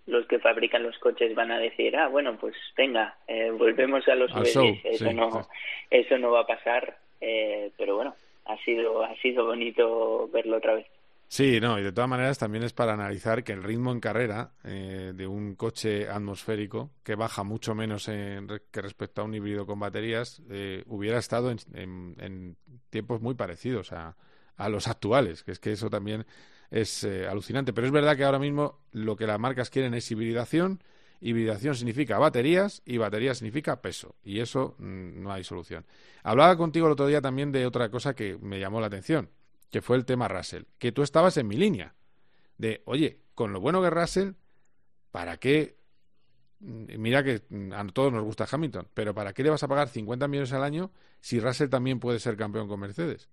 los que fabrican los coches van a decir ah bueno pues venga eh, volvemos a los Al V10 show, eso sí, no sí. eso no va a pasar eh, pero bueno ha sido ha sido bonito verlo otra vez Sí, no, y de todas maneras también es para analizar que el ritmo en carrera eh, de un coche atmosférico, que baja mucho menos en que respecto a un híbrido con baterías, eh, hubiera estado en, en- en tiempos muy parecidos a, a los actuales, que es que eso también es eh, alucinante. Pero es verdad que ahora mismo lo que las marcas quieren es hibridación. Hibridación significa baterías y batería significa peso. Y eso mm, no hay solución. Hablaba contigo el otro día también de otra cosa que me llamó la atención, que fue el tema Russell. Que tú estabas en mi línea. De, oye, con lo bueno que Russell, ¿para qué? Mm, Mira que mm, a todos nos gusta Hamilton, pero ¿para qué le vas a pagar 50 millones al año si Russell también puede ser campeón con Mercedes?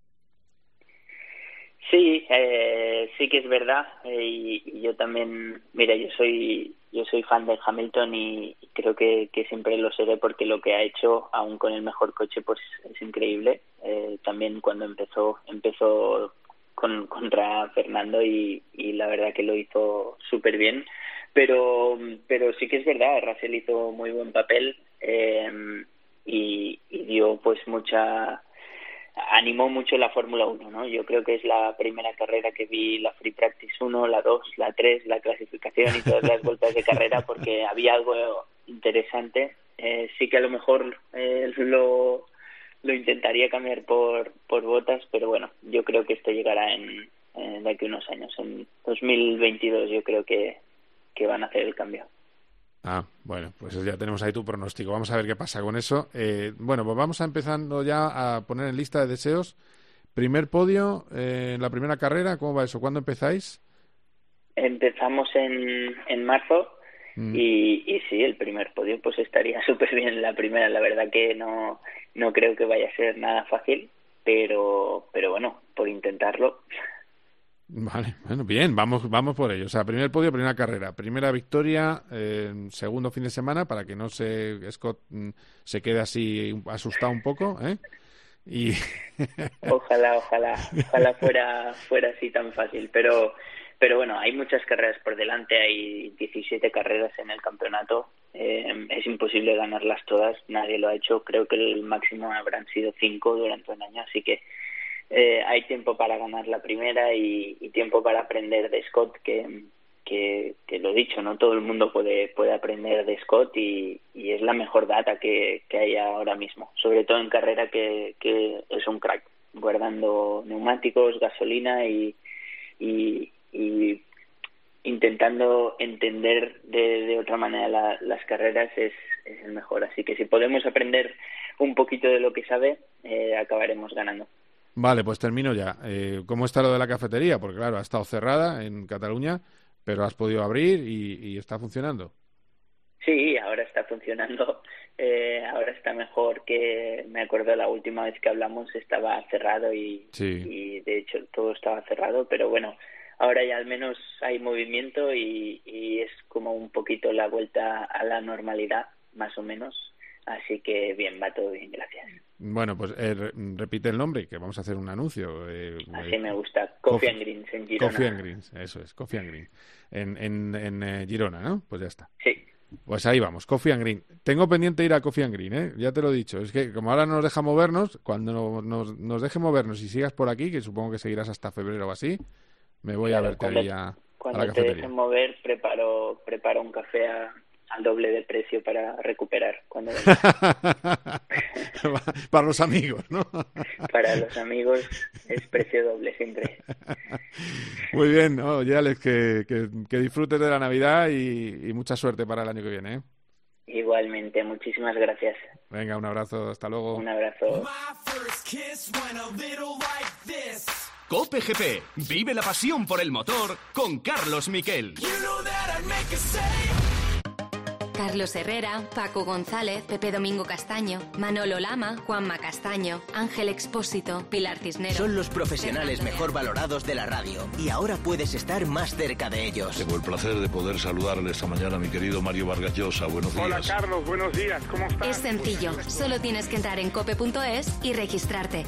Sí, eh, sí que es verdad eh, y, y yo también, mira, yo soy yo soy fan de Hamilton y creo que, que siempre lo seré porque lo que ha hecho, aún con el mejor coche, pues es increíble. Eh, también cuando empezó empezó con, contra Fernando y, y la verdad que lo hizo súper bien. Pero pero sí que es verdad, Russell hizo muy buen papel eh, y, y dio pues mucha animó mucho la Fórmula 1, ¿no? Yo creo que es la primera carrera que vi la Free Practice 1, la 2, la 3, la clasificación y todas las vueltas de carrera porque *laughs* había algo interesante. Eh, sí que a lo mejor eh, lo, lo intentaría cambiar por, por botas, pero bueno, yo creo que esto llegará en, en de aquí a unos años. En 2022 yo creo que, que van a hacer el cambio. Ah, bueno, pues ya tenemos ahí tu pronóstico. Vamos a ver qué pasa con eso. Eh, bueno, pues vamos a empezando ya a poner en lista de deseos. Primer podio eh, en la primera carrera, ¿cómo va eso? ¿Cuándo empezáis? Empezamos en, en marzo Mm. y, y sí, el primer podio pues estaría *laughs* súper bien la primera. La verdad que no, no creo que vaya a ser nada fácil, pero, pero bueno, por intentarlo. Vale, bueno, bien, vamos, vamos por ello. O sea, primer podio, primera carrera, primera victoria, eh, segundo fin de semana, para que no se Scott mm, se quede así asustado un poco, ¿eh? Y *laughs* Ojalá, ojalá, ojalá fuera, fuera así tan fácil, pero, pero bueno, hay muchas carreras por delante, hay 17 carreras en el campeonato, eh, es imposible ganarlas todas, nadie lo ha hecho, creo que el máximo habrán sido 5 durante un año, así que eh, hay tiempo para ganar la primera y, tiempo para aprender de Scott, que, que, que lo dicho, no todo el mundo puede, puede aprender de Scott y, es la mejor data que, que hay ahora mismo, sobre todo en carrera que, que es un crack, guardando neumáticos, gasolina y, y, y intentando entender de, de otra manera la- las carreras es, es el mejor. Así que si podemos aprender un poquito de lo que sabe, eh, acabaremos ganando. Vale, pues termino ya. Eh, ¿Cómo está lo de la cafetería? Porque claro, ha estado cerrada en Cataluña, pero has podido abrir y, y está funcionando. Sí, ahora está funcionando. *laughs* Eh, ahora está mejor que me acuerdo la última vez que hablamos estaba cerrado y, Sí. y de hecho todo estaba cerrado, pero bueno, ahora ya al menos hay movimiento y, y es como un poquito la vuelta a la normalidad, más o menos. Así que bien, va todo bien, gracias. Bueno, pues eh, re- repite el nombre, que vamos a hacer un anuncio. eh, Así eh, me gusta. Coffee Coffee- and Greens en Girona. Coffee and Greens, eso es, Coffee and Green. En, en, en eh, Girona, ¿no? Pues ya está. Sí. Pues ahí vamos, Coffee and Green. Tengo pendiente ir a Coffee and Green, ¿eh? Ya te lo he dicho. Es que como ahora no nos deja movernos, cuando no- nos, nos deje movernos y sigas por aquí, que supongo que seguirás hasta febrero o así, me voy a verte cuando- ahí a, a Cuando la te cafetería. dejen mover, preparo, preparo un café a- al doble de precio para recuperar. Cuando *laughs* Para los amigos, ¿no? para los amigos es precio doble siempre. Muy bien, oye Alex, que, que, que disfrutes de la Navidad y, y mucha suerte para el año que viene, ¿eh? Igualmente, muchísimas gracias. Venga, un abrazo, hasta luego. Un abrazo. Cope GP. Vive la pasión por el motor con Carlos Miquel. Carlos Herrera, Paco González, Pepe Domingo Castaño, Manolo Lama, Juanma Castaño, Ángel Expósito, Pilar Cisneros. Son los profesionales mejor valorados de la radio y ahora puedes estar más cerca de ellos. Tengo el placer de poder saludarle esta mañana a mi querido Mario Vargas Llosa. Buenos días. Hola Carlos, buenos días, ¿cómo estás? Es sencillo, solo tienes que entrar en cope.es y registrarte.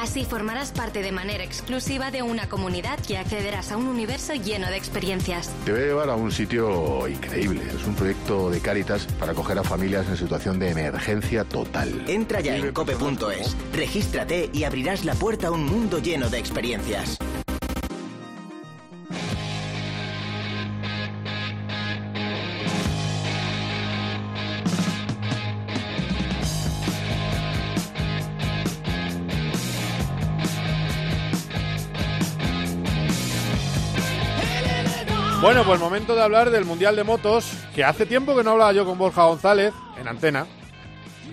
Así formarás parte de manera exclusiva de una comunidad y accederás a un universo lleno de experiencias. Te voy a llevar a un sitio increíble. Es un proyecto de Cáritas para acoger a familias en situación de emergencia total. Entra ya en cope.es, regístrate y abrirás la puerta a un mundo lleno de experiencias. Bueno, pues momento de hablar del Mundial de Motos, que hace tiempo que no hablaba yo con Borja González en antena.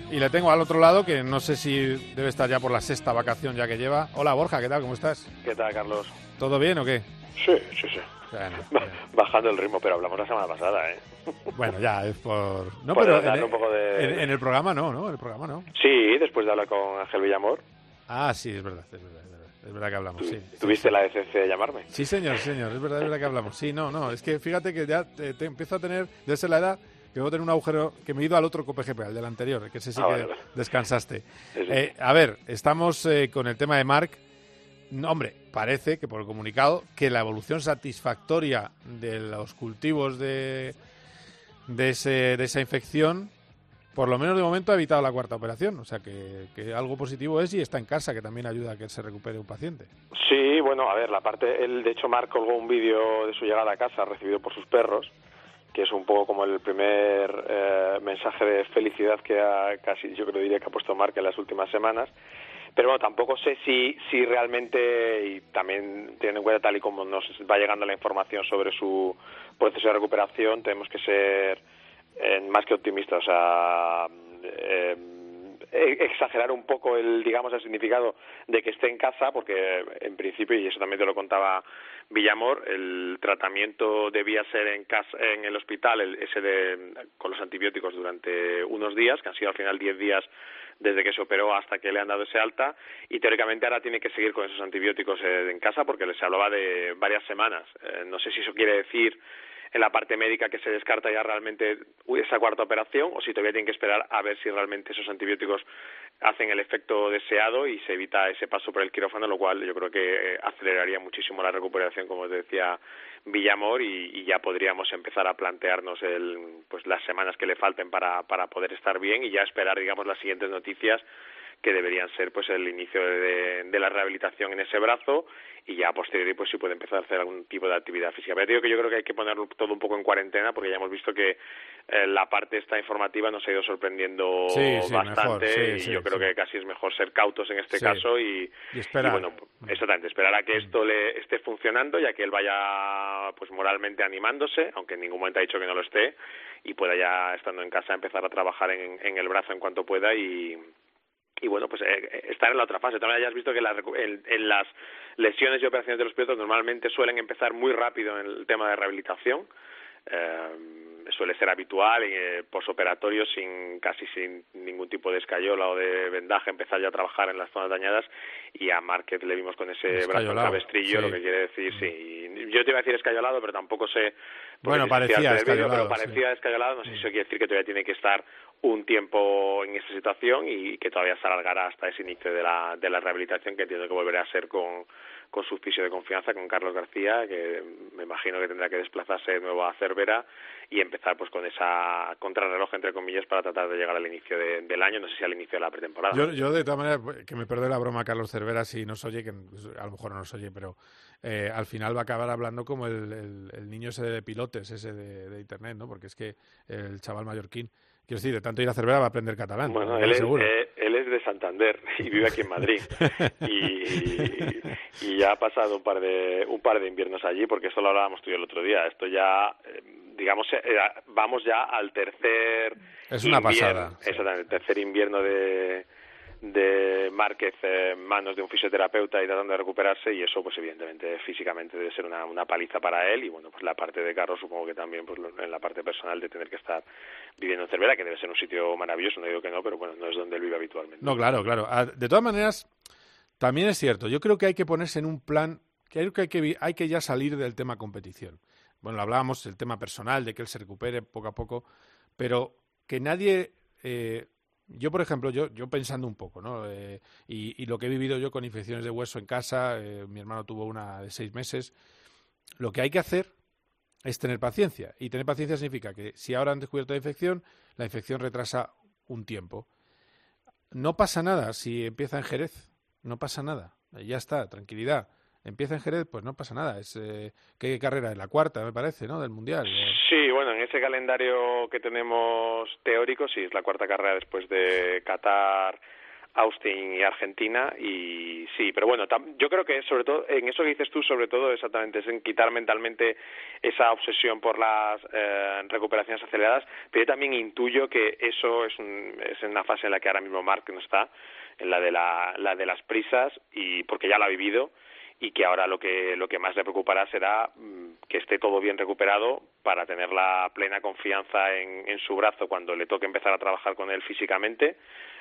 Y le tengo al otro lado, que no sé si debe estar ya por la sexta vacación ya que lleva. Hola Borja, ¿qué tal? ¿Cómo estás? ¿Qué tal, Carlos? ¿Todo bien o qué? Sí, sí, sí. Bueno, Bajando el ritmo, pero hablamos la semana pasada, ¿eh? *laughs* bueno, ya es por... No, pero en, un poco de- en- en el programa no, ¿no? En el programa no. Sí, después de hablar con Ángel Villamor. Ah, sí, es verdad, es verdad, es verdad, que hablamos, sí. ¿Tuviste la decencia de llamarme? Sí, señor, señor, es verdad, es verdad que hablamos. Sí, no, no, es que fíjate que ya te, te empiezo a tener, ser la edad, que voy a tener un agujero, que me he ido al otro COPGP, al del anterior, que ese sí Ah, que vale, descansaste. Eh, a ver, estamos eh, con el tema de Mark. No, hombre, parece que por el comunicado que la evolución satisfactoria de los cultivos de, de, ese, de esa infección, por lo menos de momento ha evitado la cuarta operación. O sea que, que algo positivo es y está en casa, que también ayuda a que se recupere un paciente. Sí, bueno, a ver, la parte, él de hecho Marc colgó un vídeo de su llegada a casa recibido por sus perros, que es un poco como el primer eh, mensaje de felicidad que ha, casi yo creo diría que ha puesto Marc en las últimas semanas. Pero bueno, tampoco sé si, si realmente, y también teniendo en cuenta tal y como nos va llegando la información sobre su proceso de recuperación, tenemos que ser eh, más que optimistas. O sea, eh, eh, exagerar un poco el digamos el significado de que esté en casa porque en principio y eso también te lo contaba Villamor el tratamiento debía ser en casa en el hospital el, ese de con los antibióticos durante unos días que han sido al final 10 días desde que se operó hasta que le han dado ese alta y teóricamente ahora tiene que seguir con esos antibióticos eh, en casa porque se hablaba de varias semanas Eh, no sé si eso quiere decir en la parte médica que se descarta ya realmente esa cuarta operación o si todavía tienen que esperar a ver si realmente esos antibióticos hacen el efecto deseado y se evita ese paso por el quirófano, lo cual yo creo que eh, aceleraría muchísimo la recuperación, como decía Villamor, y, y ya podríamos empezar a plantearnos el, pues las semanas que le falten para, para poder estar bien y ya esperar, digamos, las siguientes noticias que deberían ser pues el inicio de, de la rehabilitación en ese brazo y ya a posteriori pues sí puede empezar a hacer algún tipo de actividad física. Pero digo que yo creo que hay que ponerlo todo un poco en cuarentena porque ya hemos visto que eh, la parte esta informativa nos ha ido sorprendiendo Sí, sí, bastante mejor, sí, y yo creo que casi es mejor ser cautos en este caso y, Y esperar. y, bueno, exactamente, esperar a que esto le esté funcionando ya que él vaya pues moralmente animándose, aunque en ningún momento ha dicho que no lo esté y pueda ya estando en casa empezar a trabajar en, en el brazo en cuanto pueda y y bueno, pues eh, estar en la otra fase. También ya has visto que la recu- en, en las lesiones y operaciones de los pilotos normalmente suelen empezar muy rápido en el tema de rehabilitación. Eh, suele ser habitual eh, posoperatorio sin casi sin ningún tipo de escayola o de vendaje empezar ya a trabajar en las zonas dañadas y a Márquez le vimos con ese brazo cabestrillo sí. lo que quiere decir sí yo te iba a decir escayolado pero tampoco sé Bueno, parecía escayolado, pero parecía escayolado no sé si eso quiere decir que todavía tiene que estar un tiempo en esa situación y que todavía se alargará hasta ese inicio de la, de la rehabilitación que entiendo que volverá a ser con, con su fisio de confianza, con Carlos García, que me imagino que tendrá que desplazarse de nuevo a Cervera y empezar pues con esa contrarreloj, entre comillas, para tratar de llegar al inicio de- del año, no sé si al inicio de la pretemporada. Yo, yo de todas maneras, pues, que me perdone la broma Carlos Cervera si nos oye, que a lo mejor no nos oye, pero eh, al final va a acabar hablando como el, el- el niño ese de pilotes, ese de, de internet, ¿no? Porque es que el chaval mallorquín, quiero decir, de tanto ir a Cervera va a aprender catalán. Bueno, él es, eh, él es de Santander *laughs* y vive aquí en Madrid. *laughs* y, y ya ha pasado un par de un par de inviernos allí, porque esto lo hablábamos tú y yo el otro día. Esto ya, eh, digamos, eh, vamos ya al tercer Es una invierno, pasada, sí. exactamente, el tercer invierno de de Márquez en manos de un fisioterapeuta y tratando de recuperarse y eso pues evidentemente físicamente debe ser una, una paliza para él y bueno pues la parte de Carlos supongo que también pues en la parte personal de tener que estar viviendo en Cervera que debe ser un sitio maravilloso no digo que no pero bueno no es donde él vive habitualmente No, claro, claro. Ah, De todas maneras, también es cierto. Yo creo que hay que ponerse en un plan, creo que hay que, hay que ya salir del tema competición. Bueno, lo hablábamos, el tema personal, de que él se recupere poco a poco, pero que nadie... eh, yo, por ejemplo, yo, yo pensando un poco, ¿no? Eh, y, lo que he vivido yo con infecciones de hueso en casa, eh, mi hermano tuvo una de seis meses, lo que hay que hacer es tener paciencia. Y tener paciencia significa que si ahora han descubierto la infección, la infección retrasa un tiempo. No pasa nada si empieza en Jerez, no pasa nada, ya está, tranquilidad. Empieza en Jerez, pues no pasa nada. Es eh, ¿qué carrera es la cuarta, me parece, ¿no? Del mundial. Sí, bueno, en ese calendario que tenemos teórico, sí, es la cuarta carrera después de Qatar, Austin y Argentina, y sí, pero bueno, tam- yo creo que sobre todo, en eso que dices tú, sobre todo exactamente, es en quitar mentalmente esa obsesión por las eh, recuperaciones aceleradas, pero yo también intuyo que eso es, un- es una fase en la que ahora mismo Mark no está, en la de, la, la de las prisas, y porque ya lo ha vivido, y que ahora lo que lo que más le preocupará será mm, que esté todo bien recuperado para tener la plena confianza en, su brazo cuando le toque empezar a trabajar con él físicamente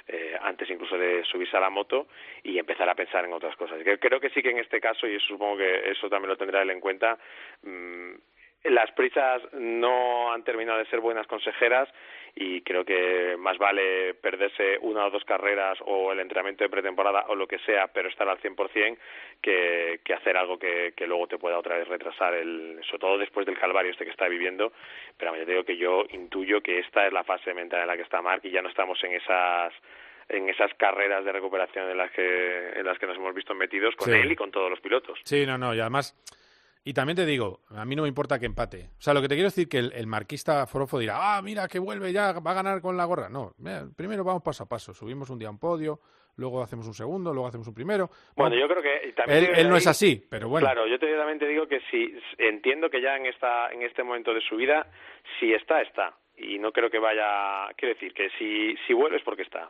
eh, antes incluso de subirse a la moto y empezar a pensar en otras cosas. Creo que sí que en este caso y supongo que eso también lo tendrá él en cuenta mm, las prisas no han terminado de ser buenas consejeras y creo que más vale perderse una o dos carreras o el entrenamiento de pretemporada o lo que sea, pero estar al 100% que, que hacer algo que, que luego te pueda otra vez retrasar, el, sobre todo después del calvario este que está viviendo. Pero ya te digo que yo intuyo que esta es la fase mental en la que está Mark y ya no estamos en esas en esas carreras de recuperación en las que en las que nos hemos visto metidos con Sí. él y con todos los pilotos. Sí, no, no, y además, y también te digo, a mí no me importa que empate. O sea, lo que te quiero decir que el, el marquista Forofo dirá, ah, mira, que vuelve ya, va a ganar con la gorra. No, mira, primero vamos paso a paso, subimos un día a un podio, luego hacemos un segundo, luego hacemos un primero. Bueno, yo creo que también él, no es así, pero bueno. Claro, yo te- también te digo que si entiendo que ya en esta en este momento de su vida, si está está y no creo que vaya, quiero decir que si si vuelve es porque está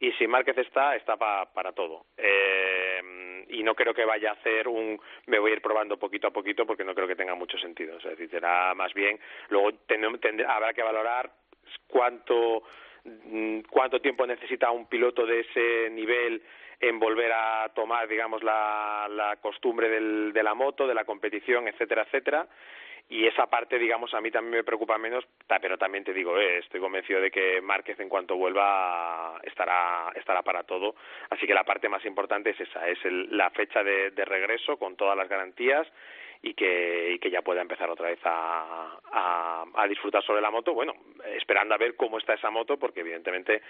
y si Márquez está está pa- para todo Eh, y no creo que vaya a hacer un me voy a ir probando poquito a poquito porque no creo que tenga mucho sentido, es decir, será más bien luego ten- tendrá- habrá que valorar cuánto mm, cuánto tiempo necesita un piloto de ese nivel en volver a tomar, digamos, la, la costumbre del- de la moto, de la competición, etcétera, etcétera. Y esa parte, digamos, a mí también me preocupa menos, pero también te digo, eh, estoy convencido de que Márquez en cuanto vuelva estará, estará para todo. Así que la parte más importante es esa, es el- la fecha de, de regreso con todas las garantías y que, y que ya pueda empezar otra vez a, a, a disfrutar sobre la moto. Bueno, esperando a ver cómo está esa moto, porque evidentemente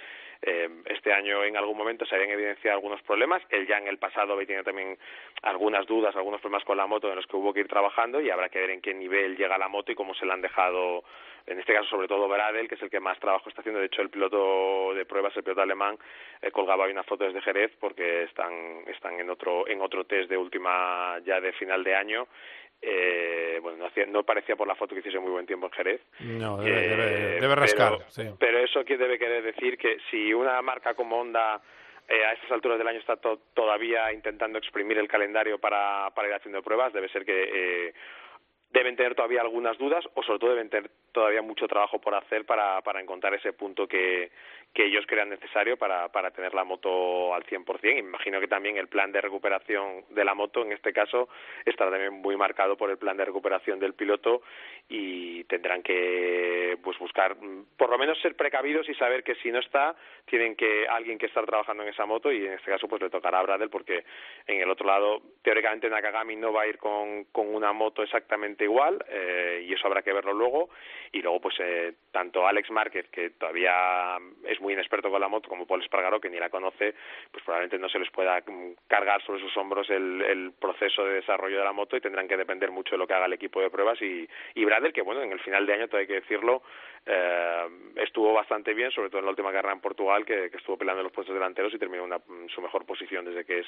eh, este año en algún momento se habían evidenciado algunos problemas. Él ya en el pasado había tenido también algunas dudas, algunos problemas con la moto en los que hubo que ir trabajando y habrá que ver en qué nivel llega la moto y cómo se la han dejado, en este caso sobre todo Bradel, que es el que más trabajo está haciendo. De hecho, el piloto de pruebas, el piloto alemán, eh, colgaba hoy una foto desde Jerez porque están, están en otro en otro test de última ya de final de año eh, bueno, no, hacía- no parecía por la foto que hiciese muy buen tiempo en Jerez. No, debe, Eh, debe- debe rascar. Pero, sí. pero eso que debe querer decir que si una marca como Honda eh, a estas alturas del año está to- todavía intentando exprimir el calendario para, para ir haciendo pruebas, debe ser que eh, deben tener todavía algunas dudas o sobre todo deben tener todavía mucho trabajo por hacer para, para encontrar ese punto que, que ellos crean necesario para, para tener la moto al 100%. Y me imagino que también el plan de recuperación de la moto, en este caso, estará también muy marcado por el plan de recuperación del piloto y tendrán que pues buscar, mm, por lo menos ser precavidos y saber que si no está, tienen que alguien que estar trabajando en esa moto y en este caso pues le tocará a Bradel porque en el otro lado, teóricamente Nakagami no va a ir con, con una moto exactamente igual eh, y eso habrá que verlo luego. Y luego pues eh, tanto Alex Márquez que todavía es muy inexperto con la moto como Paul Espargaró que ni la conoce pues probablemente no se les pueda mm, cargar sobre sus hombros el, el proceso de desarrollo de la moto y tendrán que depender mucho de lo que haga el equipo de pruebas. Y, y Bradel que bueno en el final de año todo hay que decirlo eh, estuvo bastante bien sobre todo en la última carrera en Portugal que, estuvo peleando los puestos delanteros y terminó una- en su mejor posición desde que es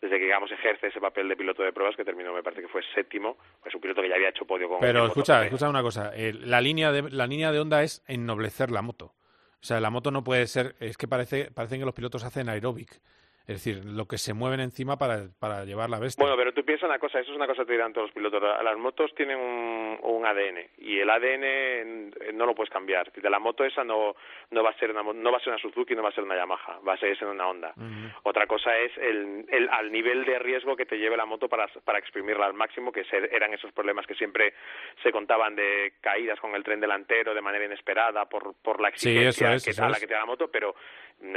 desde que digamos ejerce ese papel de piloto de pruebas que terminó me parece que fue séptimo. Es un piloto que ya había hecho podio con Pero escucha, escucha una cosa. eh, la, línea de, la línea de onda es ennoblecer la moto. O sea, la moto no puede ser, es que parece, parecen que los pilotos hacen aeróbic. Es decir, lo que se mueven encima para, para llevar la bestia. Bueno, pero tú piensas una cosa, eso es una cosa que te dirán todos los pilotos. Las motos tienen un, un ADN y el ADN no lo puedes cambiar. De la moto esa no, no va a ser una no va a ser una Suzuki, no va a ser una Yamaha, va a ser una Honda. Otra cosa es el, el, al nivel de riesgo que te lleve la moto para, para exprimirla al máximo, que se, eran esos problemas que siempre se contaban de caídas con el tren delantero de manera inesperada por, por la exigencia sí, eso es, que, eso a la que te da la moto, pero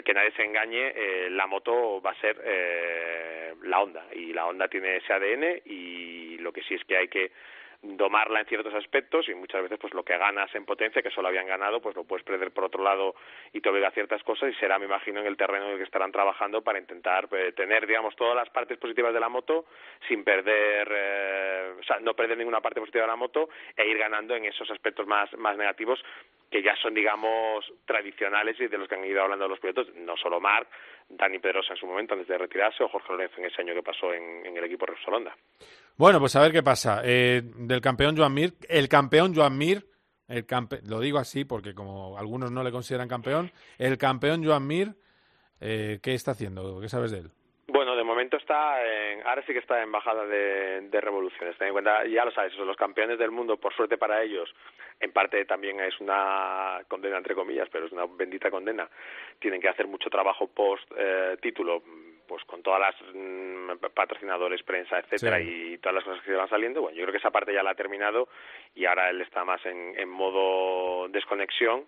que nadie se engañe, eh, la moto va a ser eh, la Honda. Y la Honda tiene ese ADN y lo que sí es que hay que domarla en ciertos aspectos y muchas veces pues lo que ganas en potencia que solo habían ganado pues lo puedes perder por otro lado y te obliga a ciertas cosas y será me imagino en el terreno en el que estarán trabajando para intentar eh, tener digamos todas las partes positivas de la moto sin perder eh, o sea no perder ninguna parte positiva de la moto e ir ganando en esos aspectos más más negativos que ya son digamos tradicionales y de los que han ido hablando los pilotos no solo Marc Dani Pedrosa en su momento antes de retirarse o Jorge Lorenzo en ese año que pasó en, el equipo Repsol Honda Bueno, pues a ver qué pasa. Eh, del campeón Joan Mir, el campeón Joan Mir, el campe lo digo así porque como algunos no le consideran campeón, el campeón Joan Mir, eh, ¿qué está haciendo? ¿Qué sabes de él? Bueno, de momento está en, ahora sí que está en bajada de, de revoluciones. Ten en cuenta, ya lo sabes, son los campeones del mundo, por suerte para ellos, en parte también es una condena entre comillas, pero es una bendita condena. Tienen que hacer mucho trabajo post eh, título, pues con todas las mm, patrocinadores, prensa, etcétera, Sí. y todas las cosas que van saliendo. Bueno, yo creo que esa parte ya la ha terminado y ahora él está más en, en modo desconexión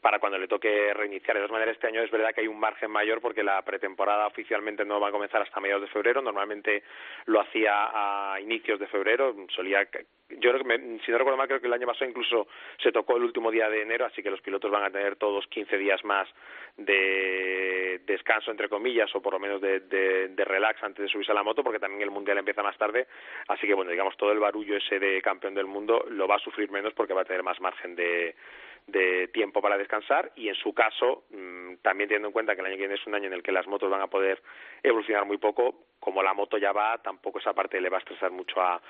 para cuando le toque reiniciar. De todas maneras, este año es verdad que hay un margen mayor porque la pretemporada oficialmente no va a comenzar hasta mediados de febrero. Normalmente lo hacía a inicios de febrero. Solía, yo creo que, me- si no recuerdo mal, creo que el año pasado incluso se tocó el último día de enero, así que los pilotos van a tener todos 15 días más de descanso, entre comillas, o por lo menos de, de, de relax antes de subirse a la moto, porque también el Mundial empieza más tarde. Así que, bueno, digamos, todo el barullo ese de campeón del mundo lo va a sufrir menos porque va a tener más margen de, de tiempo para descansar y en su caso mm, también teniendo en cuenta que el año que viene es un año en el que las motos van a poder evolucionar muy poco como la moto ya va tampoco esa parte le va a estresar mucho a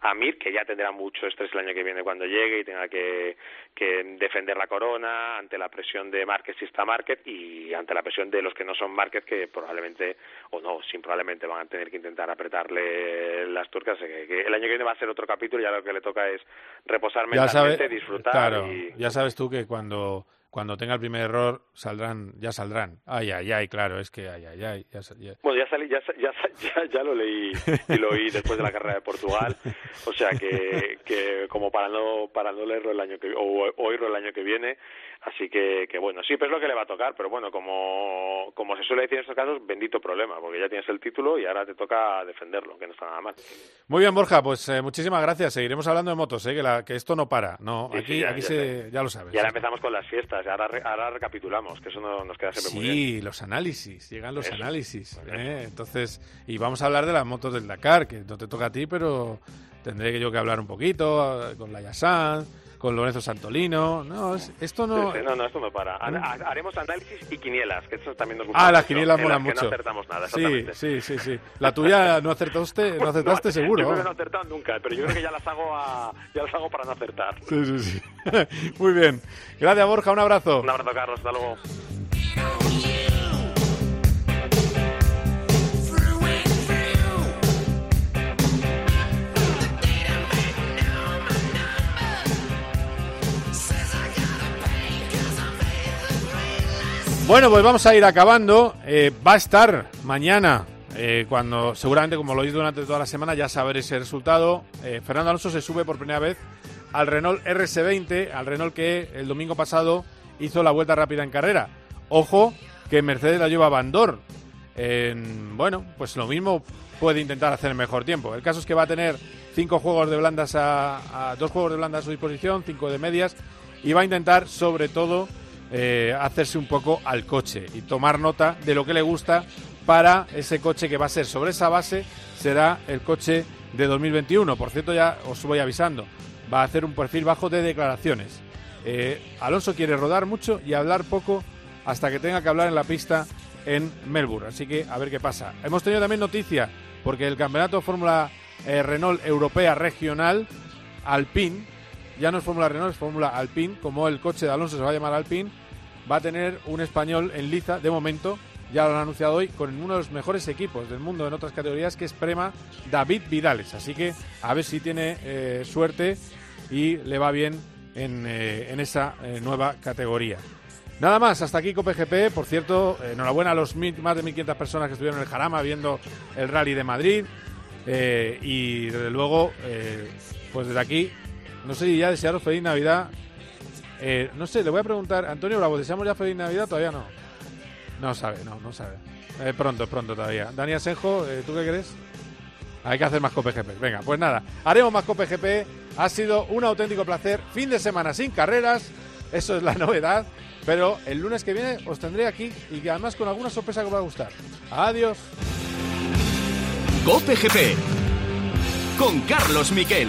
a Mir que ya tendrá mucho estrés el año que viene cuando llegue y tenga que, que defender la corona ante la presión de Márquez si está Márquez y ante la presión de los que no son Márquez que probablemente o no sin probablemente van a tener que intentar apretarle las tuercas que, que el año que viene va a ser otro capítulo ya lo que le toca es reposar Ya mentalmente sabes, disfrutar claro, y ya sabes tú que cuando cuando tenga el primer error saldrán, ya saldrán. Ay, ay, ay, claro, es que ay, ay, ay. Ya, Bueno, ya, salí, ya, ya, ya, ya lo leí y lo oí *laughs* después de la carrera de Portugal, o sea que, que como para no para no leerlo el año que o oírlo el año que viene, así que, que bueno, sí, pero es lo que le va a tocar, pero bueno, como como se suele decir en estos casos, bendito problema, porque ya tienes el título y ahora te toca defenderlo, que no está nada mal. Muy bien, Borja, pues eh, muchísimas gracias. Seguiremos hablando de motos, eh, que, la- que esto no para. No, Sí, aquí, sí, aquí se, ya lo sabes. Y ahora empezamos con las fiestas, y ahora, ahora recapitulamos, que eso no, nos queda siempre muy bien. Sí, los análisis, llegan los Eso. análisis. ¿eh? Entonces, y vamos a hablar de las motos del Dakar, que no te toca a ti, pero tendré que yo que hablar un poquito eh, con la Yasan, con Lorenzo Santolino. No, es- esto no. Sí, sí, no, no, esto no para. Ha- ha- Haremos análisis y quinielas, que eso también nos gusta. Ah, las quinielas molan mucho. no acertamos nada, sí, sí, sí, sí. La tuya no acertaste, no *laughs* acertaste No, seguro. Yo creo que no he acertado nunca, pero yo creo que ya las hago, a, ya las hago para no acertar. Sí, sí, sí. *laughs* Muy bien. Gracias, Borja. Un abrazo. Un abrazo, Carlos. Hasta luego. Bueno, pues vamos a ir acabando. Eh, va a estar mañana, eh, cuando seguramente, como lo oís durante toda la semana, ya saber ese resultado. Eh, Fernando Alonso se sube por primera vez al Renault RS20, al Renault que el domingo pasado hizo la vuelta rápida en carrera. Ojo, que Mercedes la lleva a Bandor. En- bueno, pues lo mismo puede intentar hacer el mejor tiempo. El caso es que va a tener cinco juegos de blandas a, a- dos juegos de blandas a su disposición, cinco de medias, y va a intentar, sobre todo, eh, hacerse un poco al coche y tomar nota de lo que le gusta para ese coche que va a ser sobre esa base, será el coche de 2021. Por cierto, ya os voy avisando, va a hacer un perfil bajo de declaraciones. Eh, Alonso quiere rodar mucho y hablar poco hasta que tenga que hablar en la pista en Melbourne. Así que a ver qué pasa. Hemos tenido también noticia porque el campeonato Fórmula eh, Renault Europea Regional Alpine, ya no es Fórmula Renault, es Fórmula Alpine, como el coche de Alonso se va a llamar Alpine, va a tener un español en liza, de momento, ya lo han anunciado hoy, con uno de los mejores equipos del mundo en otras categorías, que es Prema David Vidales. Así que a ver si tiene eh, suerte y le va bien en, eh, en esa eh, nueva categoría. Nada más, hasta aquí COPGP. Por cierto, enhorabuena a los mil- más de 1.500 personas que estuvieron en el Jarama viendo el Rally de Madrid. Y desde luego, pues desde aquí, no sé si ya desearos feliz Navidad. Eh, no sé, le voy a preguntar, Antonio Bravo, ¿deseamos ya feliz Navidad? Todavía no. No sabe, no, no sabe. Eh, pronto, pronto todavía. Dani Asenjo, eh, ¿tú qué crees? Hay que hacer más COPGP. Venga, pues nada, haremos más COPGP. Ha sido un auténtico placer. Fin de semana sin carreras, eso es la *laughs* novedad. Pero el lunes que viene os tendré aquí y además con alguna sorpresa que os va a gustar. Adiós. Cope GP con Carlos Miquel.